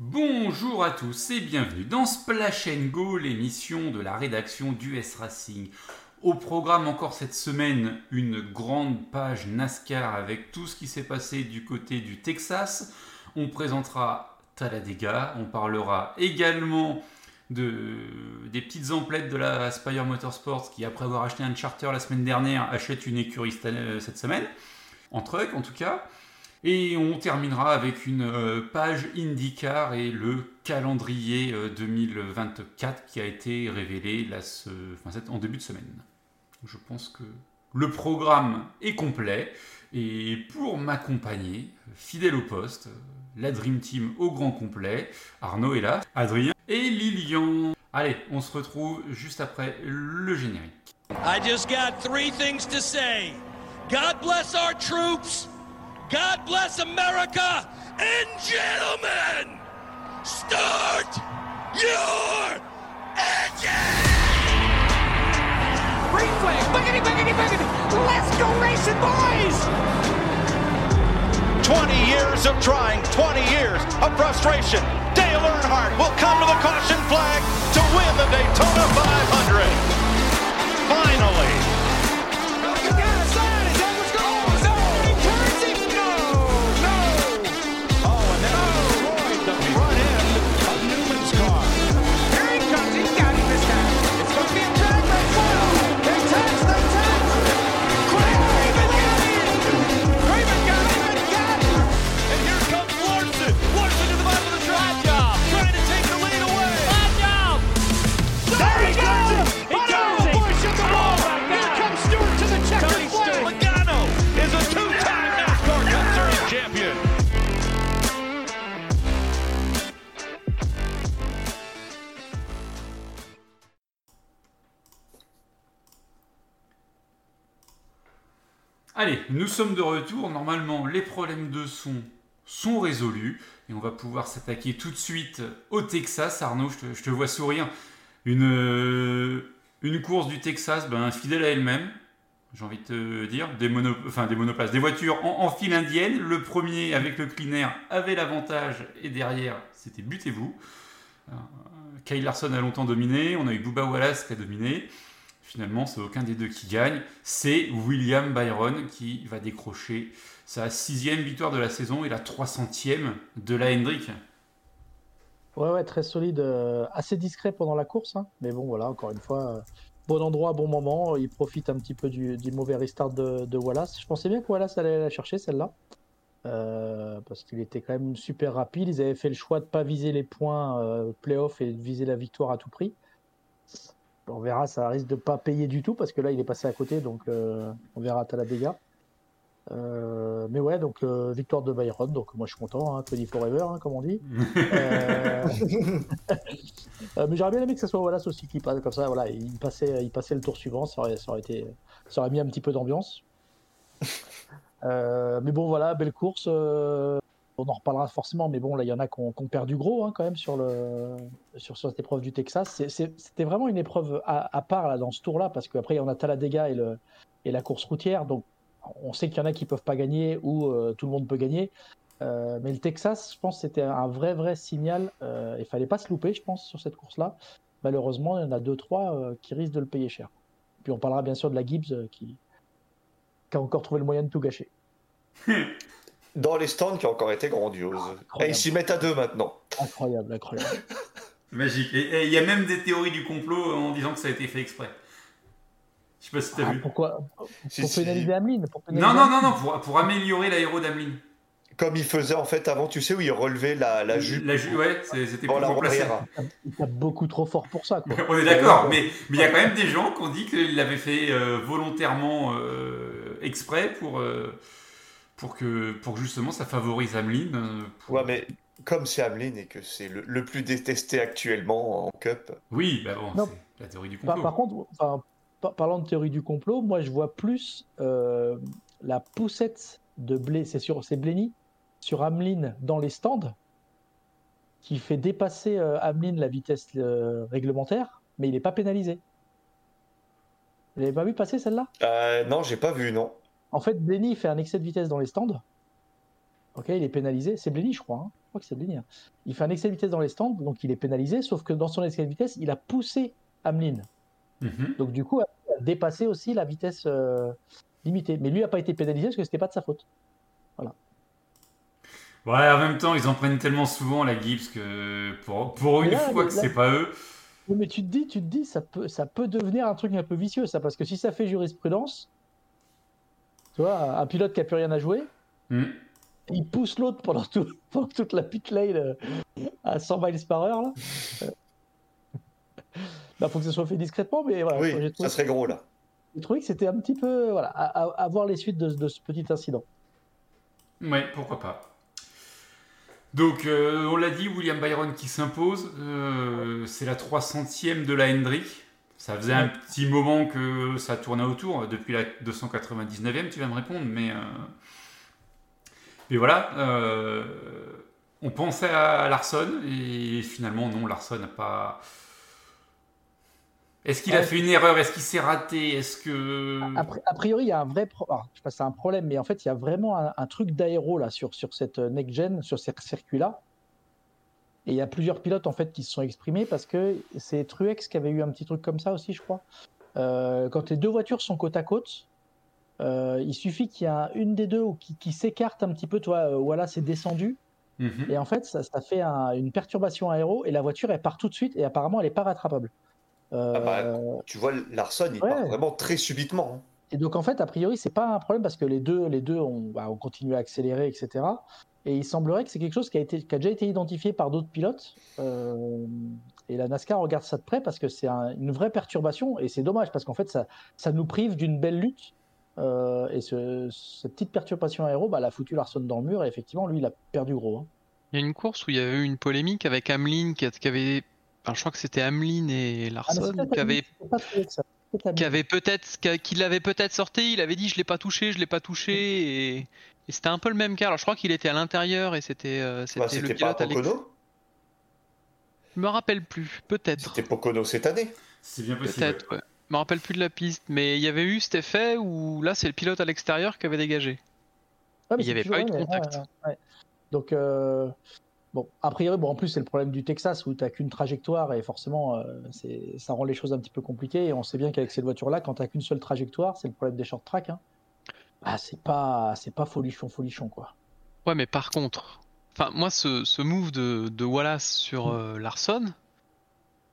Bonjour à tous et bienvenue dans Splash Go, l'émission de la rédaction du S Racing. Au programme encore cette semaine, une grande page NASCAR avec tout ce qui s'est passé du côté du Texas. On présentera Talladega, on parlera également de, des petites emplettes de la Spire Motorsports qui, après avoir acheté un charter la semaine dernière, achète une écurie cette semaine, en truck en tout cas. Et on terminera avec une euh, page IndyCar et le calendrier 2024 euh, qui a été révélé là, en début de semaine. Je pense que le programme est complet. Et pour m'accompagner, fidèle au poste, la Dream Team au grand complet, Arnaud est là, Adrien et Lilian. Allez, on se retrouve juste après le générique. I just got three things to say. God bless our troops. God bless America! And gentlemen, start your engine! Green flag, boogity, boogity, boogity! Let's go racing, boys! 20 years of trying, 20 years of frustration. Dale Earnhardt will come to the caution flag to win the Daytona 500. Finally, Allez, nous sommes de retour. Normalement, les problèmes de son sont résolus. Et on va pouvoir s'attaquer tout de suite au Texas. Arnaud, je te, vois sourire. Une, euh, une course du Texas, ben, fidèle à elle-même. J'ai envie de te dire, des, mono, des voitures en, file indienne. Le premier avec le cleaner avait l'avantage et derrière c'était butez-vous. Euh, Kyle Larson a longtemps dominé, on a eu Bubba Wallace qui a dominé. Finalement, c'est aucun des deux qui gagne. C'est William Byron qui va décrocher sa sixième victoire de la saison et la 300e de la Hendrick. Ouais, ouais, très solide, euh, assez discret pendant la course, hein. mais bon, voilà, encore une fois, euh, bon endroit, bon moment. Il profite un petit peu du, mauvais restart de, Wallace. Je pensais bien que Wallace allait la chercher celle-là, euh, parce qu'il était quand même super rapide. Ils avaient fait le choix de ne pas viser les points playoff et de viser la victoire à tout prix on verra, ça risque de pas payer du tout parce que là il est passé à côté, donc euh, on verra à Talladega. Euh, mais ouais, donc euh, victoire de Byron, donc moi je suis content, hein, forever, hein, comme on dit. mais j'aurais bien aimé que ce soit Wallace aussi qui passe comme ça, voilà, il passait, il passait le tour suivant, ça aurait été, ça aurait mis un petit peu d'ambiance. mais bon, voilà, belle course on en reparlera forcément, mais bon, là, il y en a qui ont, perdu gros hein, quand même sur, cette épreuve du Texas. C'était vraiment une épreuve à, part là, dans ce tour-là, parce qu'après, il y en a Talladega et, et la course routière. Donc, on sait qu'il y en a qui peuvent pas gagner ou euh, tout le monde peut gagner. Euh, mais le Texas, je pense, c'était un vrai, vrai signal. Euh, il fallait pas se louper, je pense, sur cette course-là. Malheureusement, il y en a deux, trois qui risquent de le payer cher. Puis on parlera bien sûr de la Gibbs qui a encore trouvé le moyen de tout gâcher. dans les stands qui ont encore été grandiose. et ils s'y mettent à deux maintenant. Incroyable, incroyable. Magique. Et il y a même des théories du complot en disant que ça a été fait exprès. Je sais pas si tu as ah, vu. Pourquoi? Pour pénaliser Ameline Non, non, non, non, pour, pour améliorer l'aéro d'Ameline. Comme il faisait en fait avant, tu sais, où il relevait la, la jupe. La jupe, ouais, c'était pour la remplacer. Il est beaucoup trop fort pour ça. Quoi. On est d'accord, mais il y a quand même des gens qui ont dit qu'il l'avait fait euh, volontairement euh, exprès pour. Euh, pour que, pour justement ça favorise Ameline. Euh, ouais, mais comme c'est Ameline et que c'est le, plus détesté actuellement en Cup. Oui, bah bon, c'est la théorie du complot. Par, contre, parlant de théorie du complot, moi je vois plus euh, la poussette de blé, c'est sur c'est Blenny sur Ameline dans les stands qui fait dépasser euh, Ameline la vitesse réglementaire, mais il n'est pas pénalisé. Vous l'avez pas vu passer celle-là? Euh, Non, j'ai pas vu, non. En fait, Blenny fait un excès de vitesse dans les stands. Ok, il est pénalisé. C'est Blenny, je crois. hein. Je crois que c'est Blenny. hein. Il fait un excès de vitesse dans les stands, donc il est pénalisé. Sauf que dans son excès de vitesse, il a poussé Hamlin. Mhm. Donc du coup, il a dépassé aussi la vitesse euh, limitée. Mais lui n'a pas été pénalisé parce que c'était pas de sa faute. Ouais, en même temps, ils en prennent tellement souvent la Gibbs que pour, pour une Là, fois que c'est pas eux. Mais tu te dis, tu te dis, ça peut, ça peut devenir un truc un peu vicieux, ça, parce que si ça fait jurisprudence, tu vois, un pilote qui a plus rien à jouer, Hmm. il pousse l'autre pendant, tout- pendant toute la pit lane euh, à 100 miles par heure, là. Euh. Bah, faut que ce soit fait discrètement, mais voilà. Oui, j'ai trouvé, ça serait gros là. j'ai trouvé que c'était un petit peu, voilà, à, à- à voir les suites de, de ce petit incident. Ouais, pourquoi pas. Donc, euh, on l'a dit, William Byron qui s'impose. Euh, c'est la 300e de la Hendrick. Ça faisait un petit moment que ça tournait autour, depuis la 299e, tu vas me répondre, mais. euh, Mais voilà, euh, on pensait à Larson, et finalement, non, Larson n'a pas. Est-ce qu'il a Ouais. fait une erreur? Est-ce qu'il s'est raté? Est-ce que. A, pri- a priori, il y a un vrai, pro- alors, je sais pas c'est un problème, mais en fait, il y a vraiment un, un truc d'aéro là sur, sur cette euh, next gen, sur ces circuits-là. Et il y a plusieurs pilotes en fait qui se sont exprimés parce que c'est Truex qui avait eu un petit truc comme ça aussi, je crois. Euh, quand les deux voitures sont côte à côte, euh, il suffit qu'il y a une des deux qui, qui s'écarte un petit peu, toi, euh, voilà, c'est descendu. Mhm. Et en fait, ça, ça fait un- une perturbation aéro et la voiture elle part tout de suite et apparemment elle n'est pas rattrapable. Euh, Ah bah, Tu vois, Larson, il Ouais. part vraiment très subitement. hein. Et donc en fait, a priori, c'est pas un problème parce que les deux, les deux ont, bah, ont continué à accélérer, etc. Et il semblerait que c'est quelque chose qui a, été, qui a déjà été identifié par d'autres pilotes. Euh, et la NASCAR regarde ça de près parce que c'est un- une vraie perturbation et c'est dommage parce qu'en fait, ça, ça nous prive d'une belle lutte. Euh, et ce- cette petite perturbation aéro, bah, elle a foutu Larson dans le mur et effectivement, lui, il a perdu gros. hein. Il y a une course où il y avait eu une polémique avec Hamlin qui, avait. Enfin, je crois que c'était Hamlin et Ah, Larson peut-être qui avaient pas ça. Qui avait peut-être l'avait peut-être sorti, il avait dit je l'ai pas touché, je l'ai pas touché et, et c'était un peu le même cas. Alors je crois qu'il était à l'intérieur et c'était euh, c'était Bah, le C'était pas pilote l'extérieur. Pocono Je me rappelle plus, peut-être. C'était Pocono cette année. C'est bien possible. Peut-être, ouais. Je me rappelle plus de la piste, mais il y avait eu cet effet où là c'est le pilote à l'extérieur qui avait dégagé. Mais Il y c'est avait pas eu de contact. ouais, ouais. Donc, euh, bon, a priori, bon, en plus, c'est le problème du Texas où tu n'as qu'une trajectoire et forcément, euh, ça rend les choses un petit peu compliquées. Et on sait bien qu'avec cette voiture-là, quand tu n'as qu'une seule trajectoire, c'est le problème des short tracks. Hein. Ah, c'est pas, c'est pas folichon, folichon, quoi. Ouais, mais par contre, enfin moi ce, ce move de, de Wallace sur Mm. euh, Larson,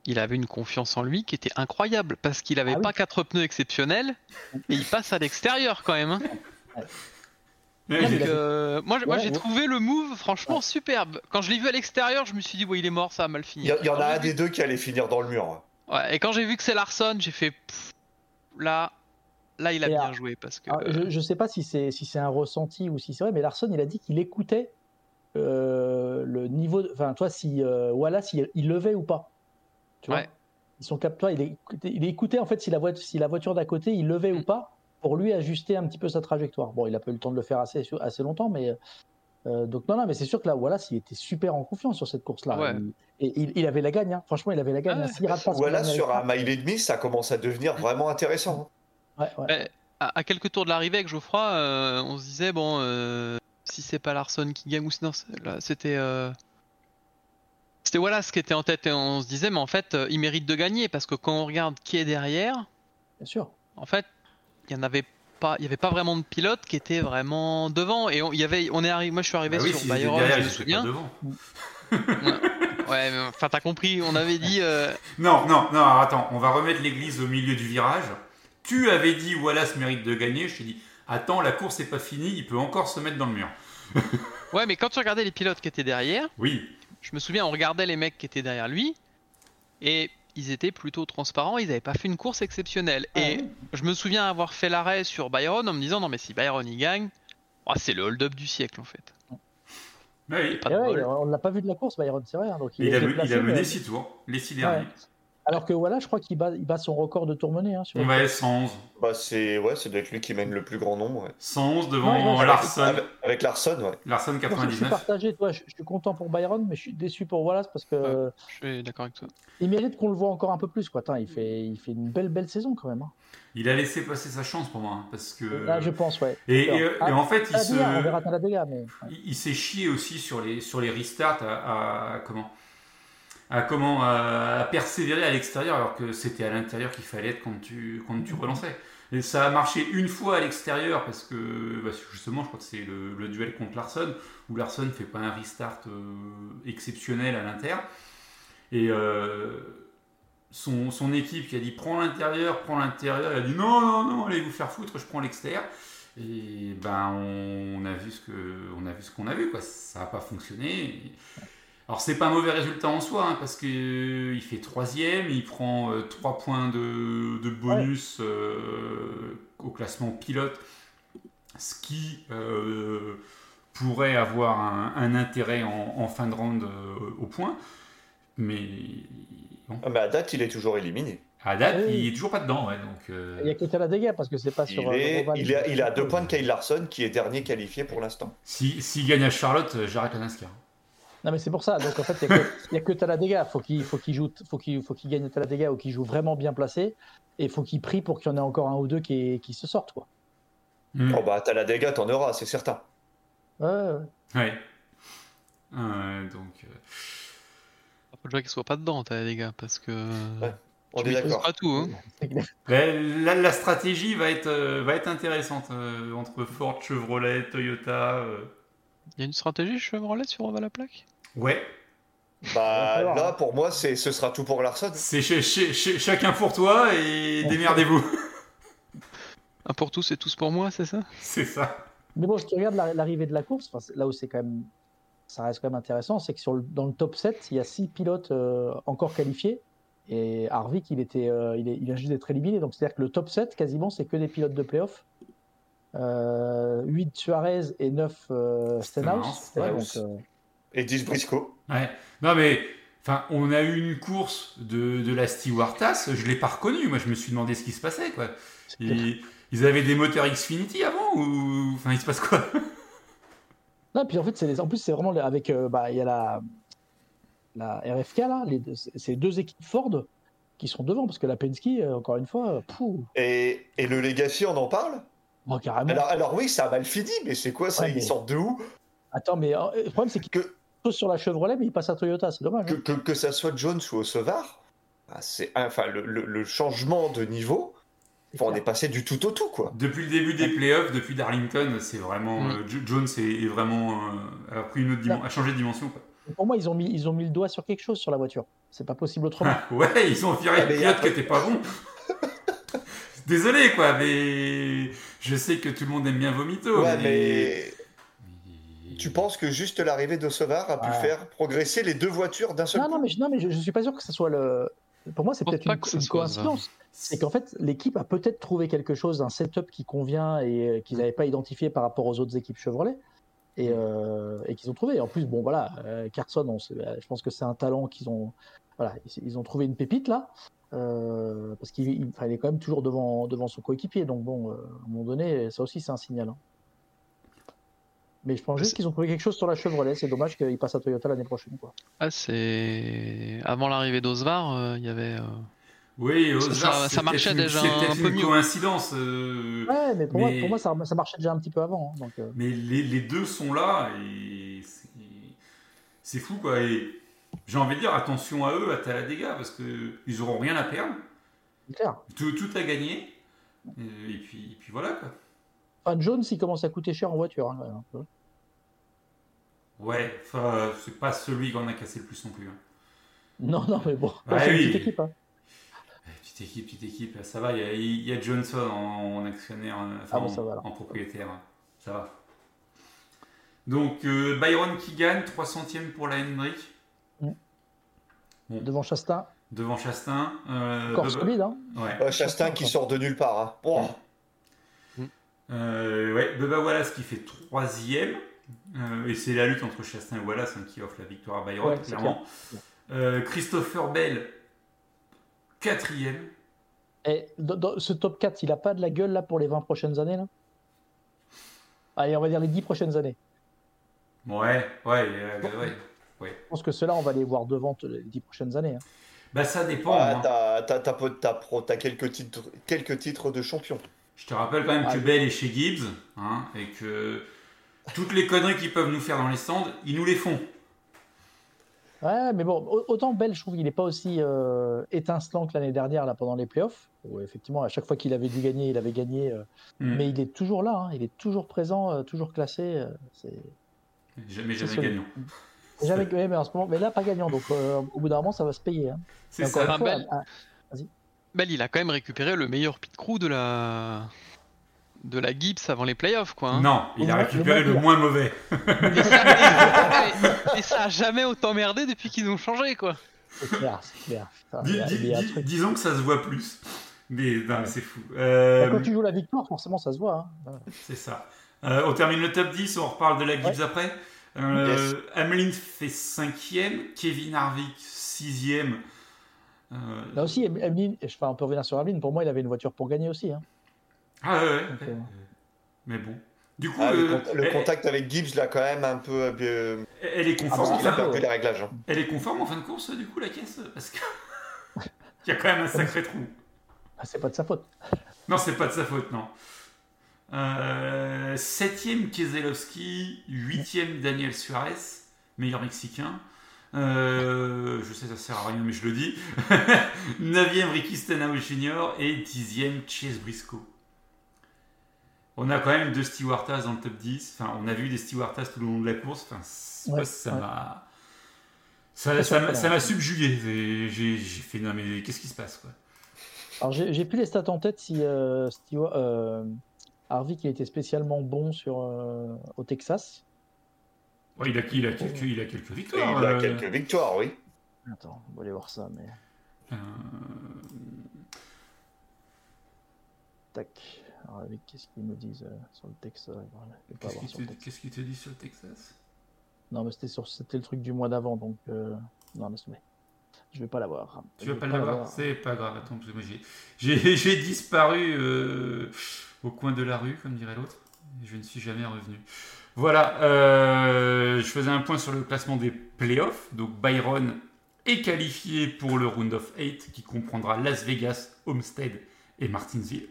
il avait une confiance en lui qui était incroyable parce qu'il avait Ah oui. pas quatre pneus exceptionnels et il passe à l'extérieur quand même. hein. Ouais, Donc, euh, moi, j- moi Ouais, j'ai ouais. trouvé le move franchement superbe. Quand je l'ai vu à l'extérieur, je me suis dit ouais il est mort, ça a mal fini. Il y, en a un des deux qui allait finir dans le mur. Ouais, et quand j'ai vu que c'est Larson, j'ai fait pff, là, là il a Et bien joué parce que Alors, je, je sais pas si c'est si c'est un ressenti ou si c'est vrai, mais Larson, il a dit qu'il écoutait euh, le niveau. Enfin, toi, si euh, Wallace, il, il levait ou pas. Tu vois? Ouais. Ils sont capteurs. Il, écoutait- il écoutait en fait si la, voiture, si la voiture d'à côté, il levait ou Mm. pas pour lui ajuster un petit peu sa trajectoire. Bon, il a pas eu le temps de le faire assez, assez longtemps, mais. euh, donc non, non, mais c'est sûr que là, Wallace, il était super en confiance sur cette course-là. Ouais. Et il, il avait la gagne, hein. franchement, il avait la gagne. Ah hein. dernier sur un mile et demi, ça commence à devenir vraiment intéressant. hein. Ouais, ouais. Ouais, à, à quelques tours de l'arrivée avec Geoffroy, euh, on se disait bon, euh, si c'est pas Larson qui gagne ou sinon c'était euh, c'était Wallace qui était en tête et on se disait mais en fait euh, il mérite de gagner parce que quand on regarde qui est derrière, Bien sûr. en fait il y en avait pas, il y avait pas vraiment de pilote qui était vraiment devant et on, y avait, on est arrivé, moi je suis arrivé Bah oui, sur Byron, derrière, je me souviens. devant. Ouais, mais enfin t'as compris, on avait dit euh, Non, non, non, alors attends, on va remettre l'église au milieu du virage. Tu avais dit Wallace mérite de gagner, je t'ai dit attends, la course n'est pas finie, il peut encore se mettre dans le mur. ouais mais quand tu regardais les pilotes qui étaient derrière. Oui, Je me souviens, on regardait les mecs qui étaient derrière lui et ils étaient plutôt transparents, ils n'avaient pas fait une course exceptionnelle. Ah et oui. je me souviens avoir fait l'arrêt sur Byron en me disant non mais si Byron il gagne, oh, c'est le hold-up du siècle en fait. oui. Pas ouais, on l'a pas vu de la course, Byron, c'est vrai. hein, donc Il, a, il mené mais- 6 tours, les 6 Ouais. Alors que voilà, je crois qu'il bat, il bat son record de tour mené. Hein, sur On être 111. Bah, c'est ouais, c'est d'être lui qui mène le plus grand nombre. ouais. 111 devant Ouais, ouais, Larson. Avec, avec Larson, ouais. Larson Je suis 99. partagé, toi, je, je suis content pour Byron, mais je suis déçu pour Wallace parce que Je suis d'accord avec toi. il mérite qu'on le voit encore un peu plus. Quoi. Il, fait, il fait une belle, belle saison quand même. hein. Il a laissé passer sa chance pour moi. hein, parce que... Là, je pense, ouais. et, et- Ah, et en fait, il on se... verra Talladega, mais il, il s'est chié aussi sur les, sur les restarts à, à- comment? À comment persévérer à l'extérieur alors que c'était à l'intérieur qu'il fallait être quand tu quand tu relançais. Et ça a marché une fois à l'extérieur parce que bah, justement je crois que c'est le, duel contre Larson où Larson fait pas un restart euh, exceptionnel à l'inter et euh, son, son équipe qui a dit prends l'intérieur, prends l'intérieur, il a dit non non non allez vous faire foutre, je prends l'extérieur. Et ben on a vu ce que on a vu ce qu'on a vu quoi. Ça n'a pas fonctionné. Alors c'est pas un mauvais résultat en soi hein, parce que euh, il fait troisième, il prend 3 points de, de bonus euh, au classement pilote, ce qui euh, pourrait avoir un, un intérêt en, en fin de round euh, au point. Mais bon, Ah, mais à date, il est toujours éliminé. à date, Oui. il est toujours pas dedans. Ouais, donc, euh, il y a que Talladega parce que c'est pas Il, sur. euh, est, il, à deux points de Kyle Larson, qui est dernier qualifié pour l'instant. si- s'il gagne à Charlotte, euh, j'arrête la NASCAR. Non, mais c'est pour ça. Donc en fait, il n'y a, que- il y a que Talladega. Faut qu'il faut qu'il joue, faut qu'il faut qu'il gagne Talladega ou qu'il joue vraiment bien placé. Et faut qu'il prie pour qu'il y en ait encore un ou deux qui, qui se sortent. Quoi. Hmm. Oh bah, t'as la dégâts, t'en auras, c'est certain. Ouais, ouais. Ouais. Euh, donc, euh, Faut déjà qu'il soit pas dedans, gars, parce que. Ouais. On tu est d'accord. pas tout, hein. Là, la stratégie va être, euh, va être intéressante euh, entre Ford, Chevrolet, Toyota. euh. Il y a une stratégie Chevrolet sur Oval à plaque? Ouais, Bah, voir, là, hein. pour moi, c'est, ce sera tout pour Larson. c'est chez- chacun pour toi et démerdez-vous. Un pour tous et tous pour moi, c'est ça? C'est ça. Mais bon, si tu regardes la- l'arrivée de la course, enfin, là où c'est quand même, ça reste quand même intéressant, c'est que sur le- dans le top 7, il y a 6 pilotes euh, encore qualifiés. Et Harvick, il, était, euh, il, est- il vient juste d'être éliminé. Donc c'est-à-dire que le top 7, quasiment, c'est que des pilotes de playoff. Euh, 8 Suarez et 9 euh, Stenhouse. Stenhouse, Ouais, donc, euh, Et 10 Briscoe. Ouais. Non mais, enfin, on a eu une course de, de la Stewart-Haas, je l'ai pas reconnue. Moi, je me suis demandé ce qui se passait, quoi. Ils, ils avaient des moteurs Xfinity avant ou, enfin, il se passe quoi? Non, puis en fait, c'est les- en plus, c'est vraiment avec. euh, bah, il y a la, la RFK, là, les deux- c'est deux équipes Ford qui sont devant, parce que la Penske, euh, encore une fois, euh, pouh, Et, et le Legacy, on en parle? Bon, carrément. alors, alors oui, ça a mal fini, mais c'est quoi ça? Ouais, Ils mais- sortent de où? Attends, mais euh, le problème, c'est que, sont sur la Chevrolet, mais ils passent à Toyota, c'est dommage. que, hein. que, que ça soit Jones ou Osevar, ah, c'est enfin le, le- le changement de niveau. On est passé du tout au tout, quoi. Depuis le début des playoffs, depuis Darlington, c'est vraiment Mm. euh, Jo- Jones est, est vraiment euh, a pris une autre dimension, a changé de dimension. Quoi. Pour moi, ils ont, mis, ils ont mis le doigt sur quelque chose sur la voiture. C'est pas possible autrement. ouais, ils ont viré Ah, le pilote qui était pas bon. Désolé quoi, mais je sais que tout le monde aime bien Vomito. ouais, mais mais- tu penses que juste l'arrivée d'Osevar a pu Ouais. faire progresser les deux voitures d'un seul non, coup non, mais, je- non, mais je, je suis pas sûr que ce soit le. Pour moi, c'est peut-être une, coïncidence. C'est qu'en fait, l'équipe a peut-être trouvé quelque chose, un setup qui convient et euh, qu'ils n'avaient pas identifié par rapport aux autres équipes Chevrolet. Et, euh, et qu'ils ont trouvé. Et en plus, bon, voilà, euh, Carson, on je pense que c'est un talent qu'ils ont. Voilà, ils, ils ont trouvé une pépite là. euh, parce qu'il est quand même toujours devant, devant son coéquipier. Donc, bon, euh, à un moment donné, ça aussi, c'est un signal. hein. Mais je pense juste qu'ils ont trouvé quelque chose sur la Chevrolet. C'est dommage qu'ils passent à Toyota l'année prochaine. Quoi. Ah, c'est. Avant l'arrivée d'Osvar, euh, il y avait. euh, Oui, Ça- Osvar, ça- marchait une- déjà C'est un peu une mieux. coïncidence. euh, Ouais, mais pour, moi, pour moi, ça, ça marchait déjà un petit peu avant. hein, donc, euh, Mais les, les deux sont là et c'est- fou quoi. Et j'ai envie de dire attention à eux, à Talladega, parce qu'ils auront rien à perdre, clair. tout, tout à gagner. Et, et puis, et puis voilà quoi. Enfin, Jones, il commence à coûter cher en voiture. hein. Ouais, enfin, c'est pas celui qu'on a cassé le plus non plus. hein. Non, non, mais bon, Ouais, c'est une oui. petite équipe. hein. Petite équipe, petite équipe, ça va. Il y a, il y a Johnson en, en actionnaire, euh, enfin Ah bon, en, va, propriétaire, ça va. Donc euh, Byron qui gagne, 300ème pour la Hendrick, Devant Chastain, devant Chastain. Euh, encore solide. Hein. Ouais. Euh, Chastain qui sort de nulle part. hein. Oh. Euh, ouais, Bubba Wallace qui fait troisième. Euh, et c'est la lutte entre Chastain et Wallace hein, qui offre la victoire à Byron, Ouais, clairement. Euh, Christopher Bell, quatrième. Et dans, dans ce top 4, il a pas de la gueule là pour les 20 prochaines années là? Allez, on va dire les 10 prochaines années. Ouais, ouais, euh, ouais. Je pense que ceux-là, on va les voir devant les 10 prochaines années. hein. Bah ça dépend. Ah, hein. t'as, quelques, titres, quelques titres de champion. Je te rappelle quand même que Bell est chez Gibbs, hein, et que toutes les conneries qu'ils peuvent nous faire dans les stands, ils nous les font. Ouais, mais bon, au- autant Bell, je trouve qu'il n'est pas aussi euh, étincelant que l'année dernière là, pendant les playoffs. Où effectivement, à chaque fois qu'il avait dû gagner, il avait gagné. euh, Mm. Mais il est toujours là, hein, il est toujours présent, euh, toujours classé. euh, Jamais, jamais gagnant. Jamais, mais en ce moment, mais là, pas gagnant. Donc, euh, au bout d'un moment, ça va se payer. hein. C'est ça. fois, Bell. ah, Bell, il a quand même récupéré le meilleur pit crew de la de la Gibbs avant les playoffs, quoi. hein. Non, il a récupéré le moins mauvais. Et, ça, et- et ça a jamais autant merdé depuis qu'ils ont changé, quoi. c'est clair, clair. Dis- a- dis- dis- disons que ça se voit plus. Mais non, Ouais. c'est fou. Euh, Quand tu joues la victoire, forcément, ça se voit. hein. Ouais. C'est ça. Euh, on termine le top 10, on reparle de la Gibbs après. Euh, Hamelin fait 5ème, Kevin Harvick 6ème. Euh, Là aussi, Em- Emeline, je- enfin, on peut revenir sur Emeline, pour moi, il avait une voiture pour gagner aussi. hein. Ah ouais, ouais, Donc, euh, Mais bon. Du coup, Ah, le, euh, con- le elle, contact avec Gibbs l'a quand même un peu. euh, elle est Ah, conforme. bah, il a enfin, perdu les réglages. hein. elle est conforme en fin de course, du coup, la caisse Parce que. Il y a quand même un sacré trou. ah, c'est pas de sa faute. Non, c'est pas de sa faute, non. Euh, septième Keselowski, huitième Daniel Suarez, meilleur mexicain. Euh, je sais, ça sert à rien, mais je le dis. Neuvième Ricky Stenhouse Jr. et dixième Chase Briscoe. On a quand même deux Stewartas dans le top 10. Enfin, on a vu des Stewartas tout le long de la course. Enfin, ça ouais. m'a. Ça, m'a- subjugué. J'ai fait, non mais qu'est-ce qui se passe quoi? Alors, j'ai plus les stats en tête si euh, Stewart- euh, Harvick il était spécialement bon sur, euh, au Texas. Ouais, il, a, il, a quelques, il a quelques Et victoires. il a euh, quelques victoires, oui. Attends, on va aller voir ça, mais. euh, Tac. Alors, avec qu'est-ce qu'ils nous disent euh, sur le Texas? Qu'est-ce avoir qu'il sur le te, Texas. qu'est-ce qu'il te dit sur le Texas? Non, mais c'était sur... c'était le truc du mois d'avant, donc. euh, Non, laisse tomber. Je vais pas l'avoir. Tu Je vas vais pas l'avoir. C'est pas grave, attends, parce que moi j'ai, j'ai, j'ai disparu euh, au coin de la rue, comme dirait l'autre. et Je ne suis jamais revenu. Voilà, euh, je faisais un point sur le classement des playoffs. Donc Byron est qualifié pour le Round of 8 qui comprendra Las Vegas, Homestead et Martinsville.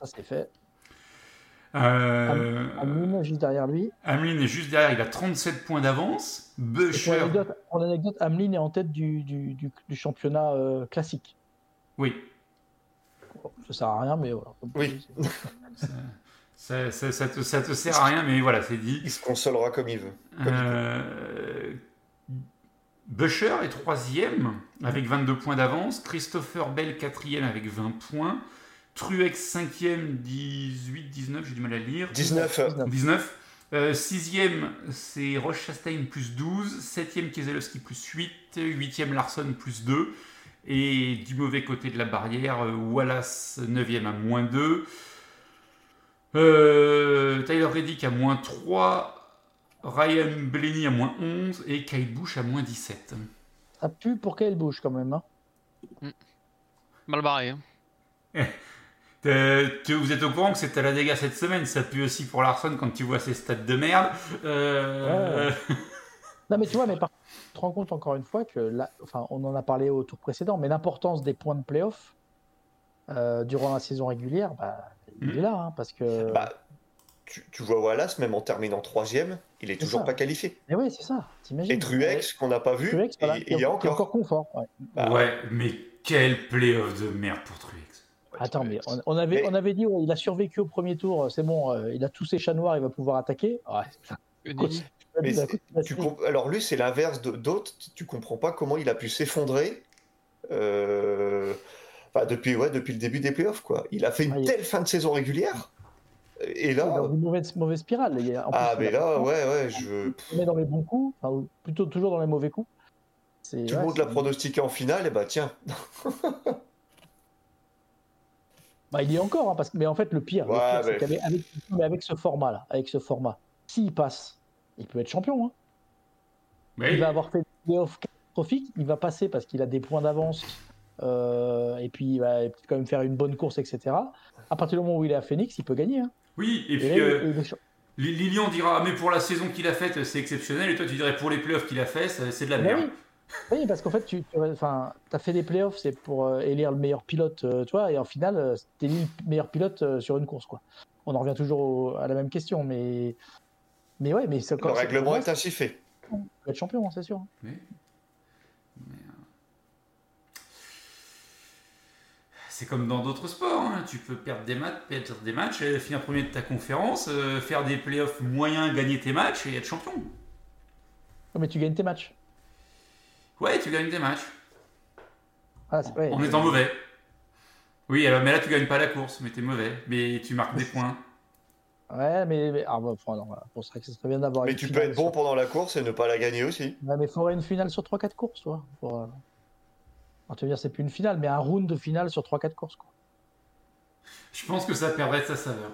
Ça, c'est fait. Euh, Amine, juste derrière lui. Hamlin est juste derrière, il a 37 points d'avance. Pour l'anecdote, pour l'anecdote, Ameline est en tête du, du, du, du championnat euh, classique. oui, ça sert à rien, mais voilà. Oui. ça, ça- ça te, ça te sert à rien, mais voilà, c'est dit. Il se consolera comme il veut. Comme il Euh, Busher est troisième avec 22 points d'avance. Christopher Bell quatrième avec 20 points. Truex cinquième 18, 19, j'ai du mal à lire. 19. euh, 19. Euh, sixième, c'est Roche Chastain plus 12. Septième, Keselowski plus 8. Huitième, Larson plus 2. Et du mauvais côté de la barrière, euh, Wallace 9e à moins 2. Euh, Tyler Reddick à moins 3. Ryan Blaney à moins 11. Et Kyle Busch à moins 17. Ça pue pour qu'elle bouge quand même. Hein. Mal barré. hein. Euh, tu- vous êtes au courant que c'était la dégâts cette semaine Ça pue aussi pour Larson quand tu vois ses stats de merde. Euh, Non, mais tu vois, mais par tu te rends compte encore une fois que là, enfin, on en a parlé au tour précédent, mais l'importance des points de playoff euh, durant la saison régulière, bah, il est là, hein, parce que. Bah, tu, tu vois Wallace, même en terminant troisième, il est toujours ça. pas qualifié. Mais oui, c'est ça. T'imagines Et Truex, qu'on n'a pas vu, Truex, voilà, il, est- il est qui est encore. confort. ouais. Bah, ouais, mais quel playoff de merde pour Truex. Attends, mais on, on avait, Mais- on avait dit, ouais, il a survécu au premier tour, c'est bon, euh, il a tous ses chats noirs, il va pouvoir attaquer. Ouais. Mais tu comp- Alors lui, c'est l'inverse de- d'autres. Tu comprends pas comment il a pu s'effondrer euh, enfin, depuis, ouais, depuis le début des playoffs. Quoi. Il a fait une Ah, telle fin de saison régulière. Et il est dans là, une mauvaise, mauvaise spirale. il y a- en ah, plus, mais là, ouais, ouais, je... il met dans les bons coups, enfin, plutôt toujours dans les mauvais coups. Tout ouais, le monde l'a pronostiqué en finale, et bah tiens. Bah, il y est encore, hein, parce que, mais en fait, le pire, Ouais, c'est mais- qu'avec avec, ce format-là, avec ce format, s'il passe, il peut être champion. hein. Mais Il va avoir fait des playoffs catastrophiques, il va passer parce qu'il a des points d'avance euh, et puis va quand même faire une bonne course, etc. À partir du moment où il est à Phoenix, il peut gagner. hein. Oui, et Et puis là, euh, Lilian dira Ah, mais pour la saison qu'il a faite, c'est exceptionnel. Et toi, tu dirais pour les playoffs qu'il a fait, ça- c'est de la Mais merde. oui. Oui, parce qu'en fait, tu enfin, as fait des playoffs, c'est pour euh, élire le meilleur pilote, euh, toi, et en finale, euh, t'es le meilleur pilote euh, sur une course, quoi. On en revient toujours au- à la même question, mais mais ouais, mais c'est Le règlement est ainsi fait. tu vas être champion, hein, c'est sûr. Mais- mais, euh, C'est comme dans d'autres sports, hein. tu peux perdre des matchs, perdre des matchs, euh, finir premier de ta conférence, euh, faire des playoffs moyens, gagner tes matchs et être champion. Ouais, mais tu gagnes tes matchs. Ouais, tu gagnes des matchs Ah, ouais. en étant mauvais. Oui, alors, mais là tu gagnes pas la course, mais t'es mauvais, mais tu marques des points. Ouais, mais, mais- ah, bah, enfin, non, voilà. Bon, c'est vrai que ce serait bien d'avoir. Mais une tu peux être bon sur- pendant la course et ne pas la gagner aussi. Ouais, mais il faudrait une finale sur 3-4 courses, toi. Pour, euh... alors, tu veux dire, c'est plus une finale, mais un round de finale sur 3-4 courses, quoi. Je pense que ça perdrait de sa saveur.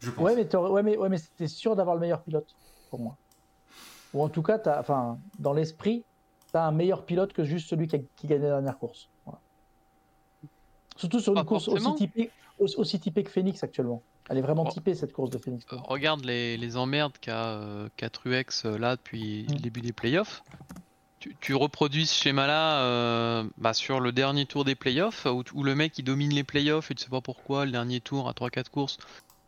Je pense. Ouais, mais t'aurais- ouais, mais, ouais, mais t'es sûr d'avoir le meilleur pilote, pour moi. Ou en tout cas, t'as- enfin, dans l'esprit, tu as un meilleur pilote que juste celui qui, a, qui gagne la dernière course. Voilà. Surtout sur une Pas course aussi typée, aussi, aussi typée que Phoenix actuellement. Elle est vraiment Oh. typée, cette course de Phoenix. Euh, Regarde les, les emmerdes qu'a euh, qu'a Truex euh, là depuis Mm. le début des playoffs. Tu, tu reproduis ce schéma-là euh, bah, sur le dernier tour des playoffs où, où le mec il domine les playoffs et tu sais pas pourquoi le dernier tour à 3-4 courses,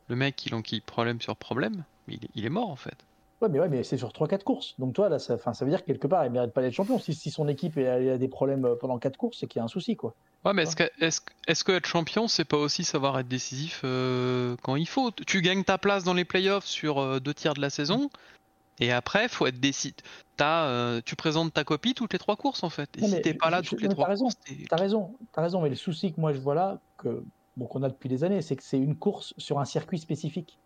le mec il enquille problème sur problème, mais il, est- il est mort en fait. Ouais, mais ouais, mais c'est sur 3-4 courses. Donc toi, là, ça, ça veut dire que quelque part, il mérite pas d'être champion. Si, si son équipe elle, a des problèmes euh, pendant 4 courses, c'est qu'il y a un souci, quoi. Ouais, mais est-ce que, est-ce, que- est-ce que être champion, c'est pas aussi savoir être décisif euh, quand il faut? Tu gagnes ta place dans les playoffs sur euh, deux tiers de la saison, et après, faut être décisif. T'as, euh, tu présentes ta copie toutes les trois courses en fait. Et Non, si t'es pas là je- toutes je- les trois t'as raison, courses, T'as raison, t'as raison, mais le souci que moi je vois là, que bon, qu'on a depuis des années, c'est que c'est une course sur un circuit spécifique,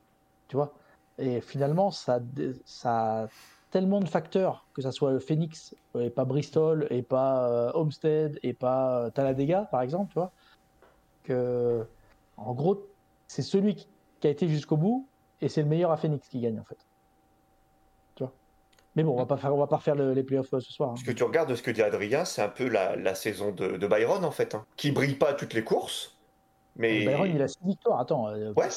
tu vois. Et finalement, ça, ça a tellement de facteurs, que ça soit Phoenix et pas Bristol et pas euh, Homestead et pas euh, Talladega par exemple, tu vois, que en gros, c'est celui qui a été jusqu'au bout et c'est le meilleur à Phoenix qui gagne en fait. Mais bon, on va pas faire, on va pas refaire le- les playoffs euh, ce soir. hein. Parce que tu regardes ce que dit Adrien, c'est un peu la, la saison de, de Byron en fait, hein, qui brille pas à toutes les courses. Mais Byron, il a 6 victoires. Attends, euh, Ouais,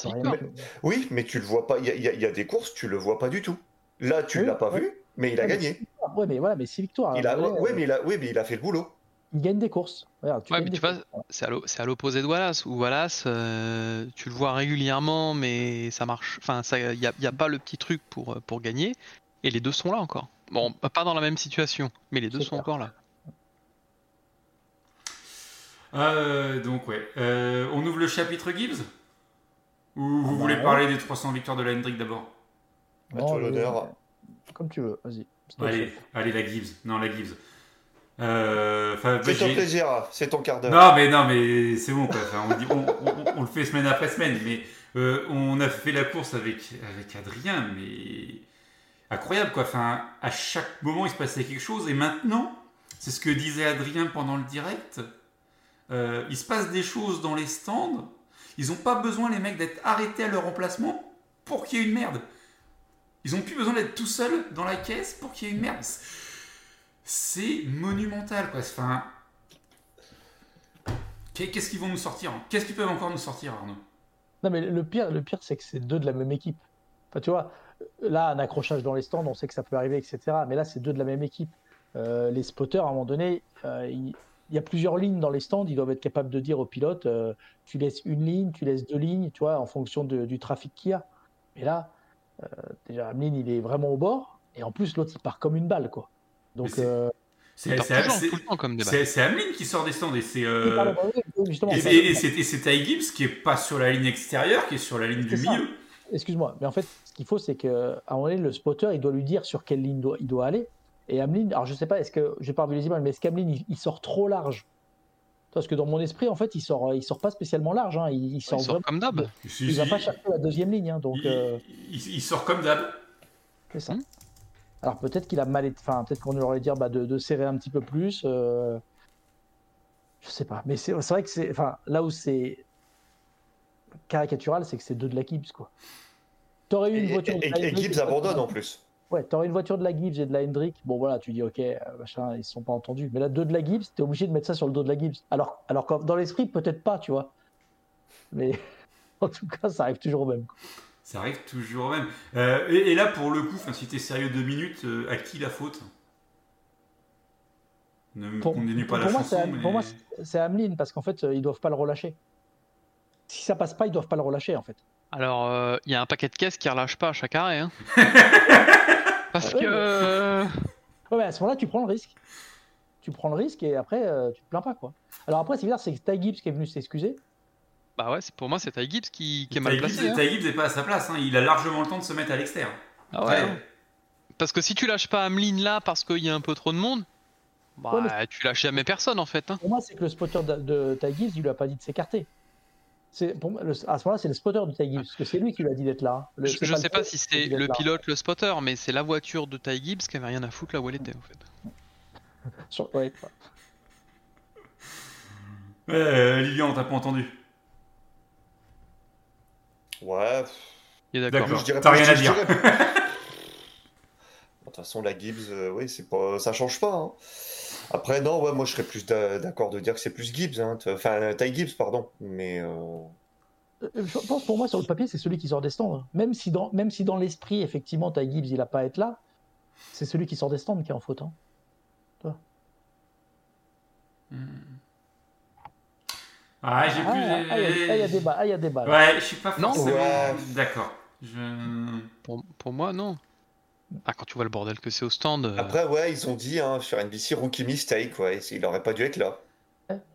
oui, mais tu le vois pas. Il y, a- y y des courses, tu le vois pas du tout. Là, tu Oui, l'as pas ouais. vu, mais il a mais gagné. Ouais, mais voilà, mais 6 victoires. Il a, ouais, euh, mais il a, oui, mais il a fait le boulot. il gagne des courses. Regarde, tu Ouais, gagnes mais des tu vois, courses. c'est à l'o- c'est à l'opposé de Wallace, où Wallace, euh, tu le vois régulièrement, mais ça marche. Enfin, il n'y a, y a pas le petit truc pour, pour gagner, et les deux sont là encore. Bon, pas dans la même situation, mais les deux sont clair. encore là. Euh, donc, ouais. Euh, on ouvre le chapitre Gibbs Ou vous bah, voulez ouais. parler des 300 victoires de la Hendrick d'abord toi mais- l'honneur. Comme tu veux, vas-y. Ton allez, allez, la Gibbs. Non, la Gibbs. Euh, C'est ton j'ai- plaisir, c'est ton quart d'heure. Non, mais non, mais c'est bon, quoi. Enfin, on, dit- on- on- on le fait semaine après semaine, mais euh, on a fait la course avec, avec Adrien, mais incroyable, quoi. Enfin, à chaque moment, il se passait quelque chose, et maintenant, c'est ce que disait Adrien pendant le direct. euh, il se passe des choses dans les stands. Ils n'ont pas besoin, les mecs, d'être arrêtés à leur emplacement pour qu'il y ait une merde. Ils n'ont plus besoin d'être tout seuls dans la caisse pour qu'il y ait une merde. C'est monumental, quoi. Enfin, Qu'est- Qu'est-ce qu'ils vont nous sortir hein? Qu'est-ce qu'ils peuvent encore nous sortir, Arnaud? Non, mais le pire, le pire c'est que c'est deux de la même équipe. Enfin, tu vois, là, un accrochage dans les stands, on sait que ça peut arriver, etc. Mais là, c'est deux de la même équipe. Euh, les spotters, à un moment donné, euh, il il y a plusieurs lignes dans les stands. Ils doivent être capables de dire au pilote euh, tu laisses une ligne, tu laisses deux lignes, tu vois, en fonction de- du trafic qu'il y a. Mais là, euh, déjà, Ameline, il est vraiment au bord. Et en plus, l'autre, il part comme une balle, quoi. Donc, c'est- Ameline qui sort des stands et c'est euh, et, c'est Ty Gibbs qui est pas sur la ligne extérieure, qui est sur la ligne du ça. milieu. Excuse-moi, mais en fait, ce qu'il faut, c'est qu'à un moment donné, le spotter, il doit lui dire sur quelle ligne doit- il doit aller. Et Ameline, alors je sais pas, est-ce que, j'ai pas revu les images, mais est-ce qu'Ameline, il, il sort trop large? Parce que dans mon esprit, en fait, il sort, il sort pas spécialement large. hein. Il, il sort Il sort vraiment- comme d'hab. Si, Il va si, pas chercher la deuxième ligne, hein, donc il, euh, il- il sort comme d'hab. c'est ça. Hmm. Alors peut-être qu'il a mal, été- enfin peut-être qu'on aurait dire bah, de, de serrer un petit peu plus. euh, Je sais pas, mais c'est c'est vrai que c'est, enfin là où c'est caricatural, c'est que c'est deux de la Gibbs quoi. T'aurais eu Et, une voiture. et- de et Gibbs, Gibbs abandonne en plus. Ouais, t'aurais une voiture de la Gibbs et de la Hendrick, bon voilà, tu dis ok, euh, machin, ils se sont pas entendus. Mais là, deux de la Gibbs, t'es obligé de mettre ça sur le dos de la Gibbs. Alors, alors que dans l'esprit, peut-être pas, tu vois. Mais en tout cas, ça arrive toujours au même. quoi. Ça arrive toujours au même. Euh, et, et là, pour le coup, enfin, si t'es sérieux deux minutes, euh, à qui la faute? Ne me Pour, condamnez pas pour la moi, chanson, c'est mais... pour moi, c'est- Hamelin parce qu'en fait, ils doivent pas le relâcher. Si ça passe pas, ils doivent pas le relâcher en fait. Alors, euh, il y a un paquet de caisses qui relâche pas à chaque arrêt. Hein. Parce Ouais, que. mais- euh, Ouais, mais à ce moment-là, tu prends le risque. Tu prends le risque et après, euh, tu te plains pas quoi. Alors après, c'est bizarre, c'est Ty Gibbs qui est venu s'excuser. Bah ouais, c'est- pour moi, c'est Ty Gibbs qui, qui est Ty mal Gibbs, placé. hein. Ty Gibbs n'est pas à sa place. hein. Il a largement le temps de se mettre à l'extérieur. Ah ouais. Parce que si tu lâches pas Ameline là parce qu'il y a un peu trop de monde, bah Ouais, tu lâches jamais personne en fait. Hein. Pour moi, c'est que le spotter de, de Ty Gibbs, il lui a pas dit de s'écarter. C'est pour moi, le- à ce moment-là, c'est le spotter du Ty Gibbs, parce que c'est lui qui lui a dit d'être là. Le- Je, c'est le sais pas si dit le là. pilote, le spotter, mais c'est la voiture de Ty Gibbs qui avait rien à foutre là où elle était en fait. Sur- ouais. Ouais, euh, Lilian, t'as pas entendu Ouais. Il est d'accord. D'accord. Je dirais T'as rien à dire. De toute façon, la Gibbs, euh, oui, c'est pas, ça change pas. hein. Après, non, ouais, moi, je serais plus d'a- d'accord de dire que c'est plus Gibbs, hein. enfin, Ty Gibbs, pardon. Mais euh, Euh, Je pense pour moi, sur le papier, c'est celui qui sort des stands. Même si dans, même si dans l'esprit, effectivement, Ty Gibbs, il a pas à être là, c'est celui qui sort des stands qui est en faute. hein. Ah, j'ai Ah, plus. ah, ah, il y a- ah, il y a débat. Ah, il y a débat. là. Ouais, je suis pas Non. forcément Ouais. d'accord. Je... Pour, pour moi, non. Ah, quand tu vois le bordel que c'est au stand. euh, après, ouais, ils ont dit hein, sur NBC rookie mistake, ouais, il aurait pas dû être là.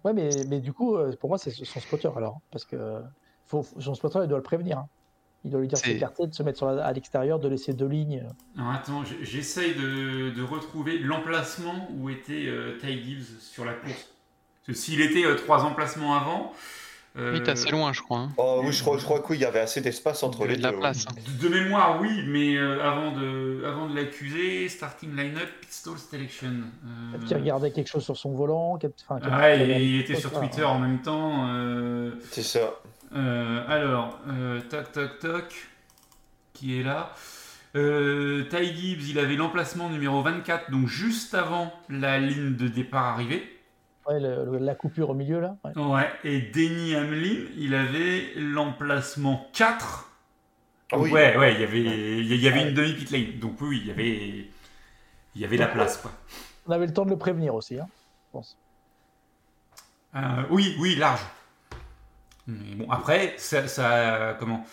Ouais, mais, mais du coup, euh, pour moi, c'est son spotter alors. Parce que faut, son spotter, il doit le prévenir. hein. Il doit lui dire de de se mettre sur la- à l'extérieur, de laisser deux lignes. Alors attends, j- j'essaye de, de retrouver l'emplacement où était euh, Ty Gibbs sur la course. Parce que s'il était euh, trois emplacements avant. Euh, Il est assez loin, je crois. hein. Oh oui, je crois, je crois que oui, il y avait assez d'espace entre les de la deux. place. ouais. hein. De, de mémoire, oui, mais euh, avant de, avant de l'accuser, starting line-up, pit stall selection. Euh, Peut-être qu'il regardait quelque chose sur son volant. qu'il- enfin, qu'il- Ouais, qu'il il, était sur. Twitter en même temps. euh, C'est ça. Euh, alors, euh, toc toc toc, qui est là euh, Ty Gibbs, il avait l'emplacement numéro 24, donc juste avant la ligne de départ arrivée. Ouais, le- le- la coupure au milieu là. ouais. Ouais, et Denny Hamlin, il avait l'emplacement 4. Ah oui. Ouais, ouais, il y avait, il y avait Ouais. une demi-pit lane, donc oui, oui, il y avait, il y avait la place, quoi. On avait le temps de le prévenir aussi, hein, je pense. Euh, oui, oui, large. Mais bon, après, ça, ça- comment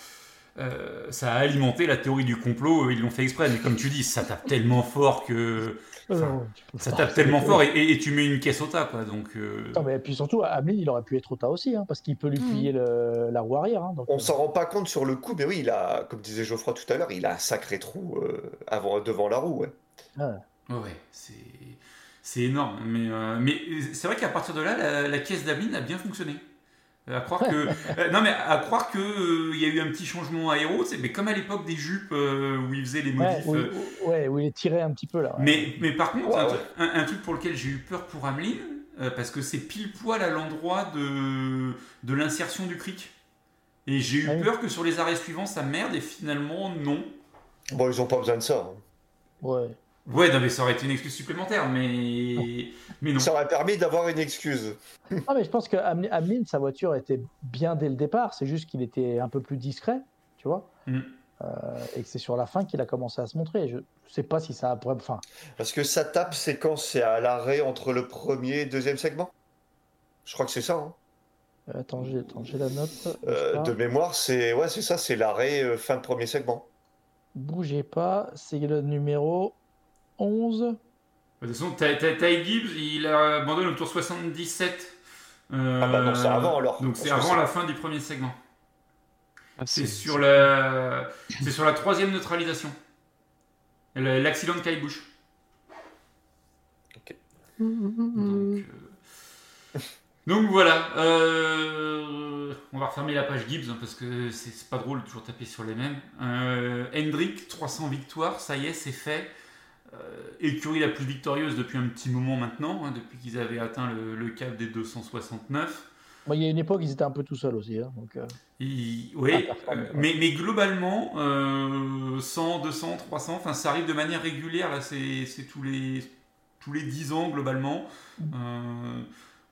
euh, ça a alimenté la théorie du complot. Ils l'ont fait exprès, mais comme tu dis, ça tape tellement fort que Enfin, Euh, ça tape tellement fort et, et- et tu mets une caisse au tas, quoi. Donc, euh, Non, mais puis surtout, Hamlin, il aurait pu être au tas aussi, hein, parce qu'il peut lui Mhm. plier le- la roue arrière. hein, donc, On euh, s'en rend pas compte sur le coup, mais oui, il a, comme disait Geoffroy tout à l'heure, il a un sacré trou euh, avant, devant la roue. Ouais. ouais, ouais, c'est c'est énorme. Mais, euh, mais c'est vrai qu'à partir de là, la, la caisse d'Ablin a bien fonctionné. À croire que euh, non mais à croire que euh, il y a eu un petit changement aéro, c'est mais comme à l'époque des jupes euh, où ils faisaient les ouais, modifs. où, euh, où- ouais, où il est tiré un petit peu là. ouais. Mais, mais par contre, Ouais, un, ouais. un- un truc pour lequel j'ai eu peur pour Hamlin, euh, parce que c'est pile poil à l'endroit de, de l'insertion du cric. Et j'ai eu Ah oui. peur que sur les arrêts suivants ça merde, et finalement non. Bon, ils ont pas besoin de ça. hein. Ouais. Ouais, non, mais ça aurait été une excuse supplémentaire, mais, mais non. Ça aurait permis d'avoir une excuse. Ah, mais je pense que Hamlin, sa voiture était bien dès le départ, c'est juste qu'il était un peu plus discret, tu vois. Mm. Euh, et que c'est sur la fin qu'il a commencé à se montrer. Je sais pas si ça a. Enfin, Parce que ça tape, c'est quand c'est à l'arrêt entre le premier et deuxième segment. Je crois que c'est ça. hein. euh, attends, j'ai attends, j'ai la note. Euh, de mémoire, c'est ouais, c'est ça, c'est l'arrêt euh, fin de premier segment. Bougez pas, c'est le numéro 11. De toute façon, Ty Ty- Ty Gibbs, il a abandonné au tour 77. Euh, Ah bah non, c'est avant, alors. Donc c'est avant la fin du premier segment. Ah, C'est sur la, c'est sur la troisième neutralisation. L'accident de Kyle Busch. Donc, euh, donc voilà. euh, On va refermer la page Gibbs hein, parce que c'est c'est pas drôle de toujours taper sur les mêmes. Euh, Hendrick, 300 victoires, ça y est, c'est fait. Euh, écurie la plus victorieuse depuis un petit moment maintenant, hein, depuis qu'ils avaient atteint le, le cap des 269. Bon, il y a une époque, ils étaient un peu tout seuls aussi. hein, donc, euh, Il- Oui, euh, mais, mais globalement, euh, 100, 200, 300, enfin ça arrive de manière régulière, là c'est tous les, tous les 10 ans globalement. Mm.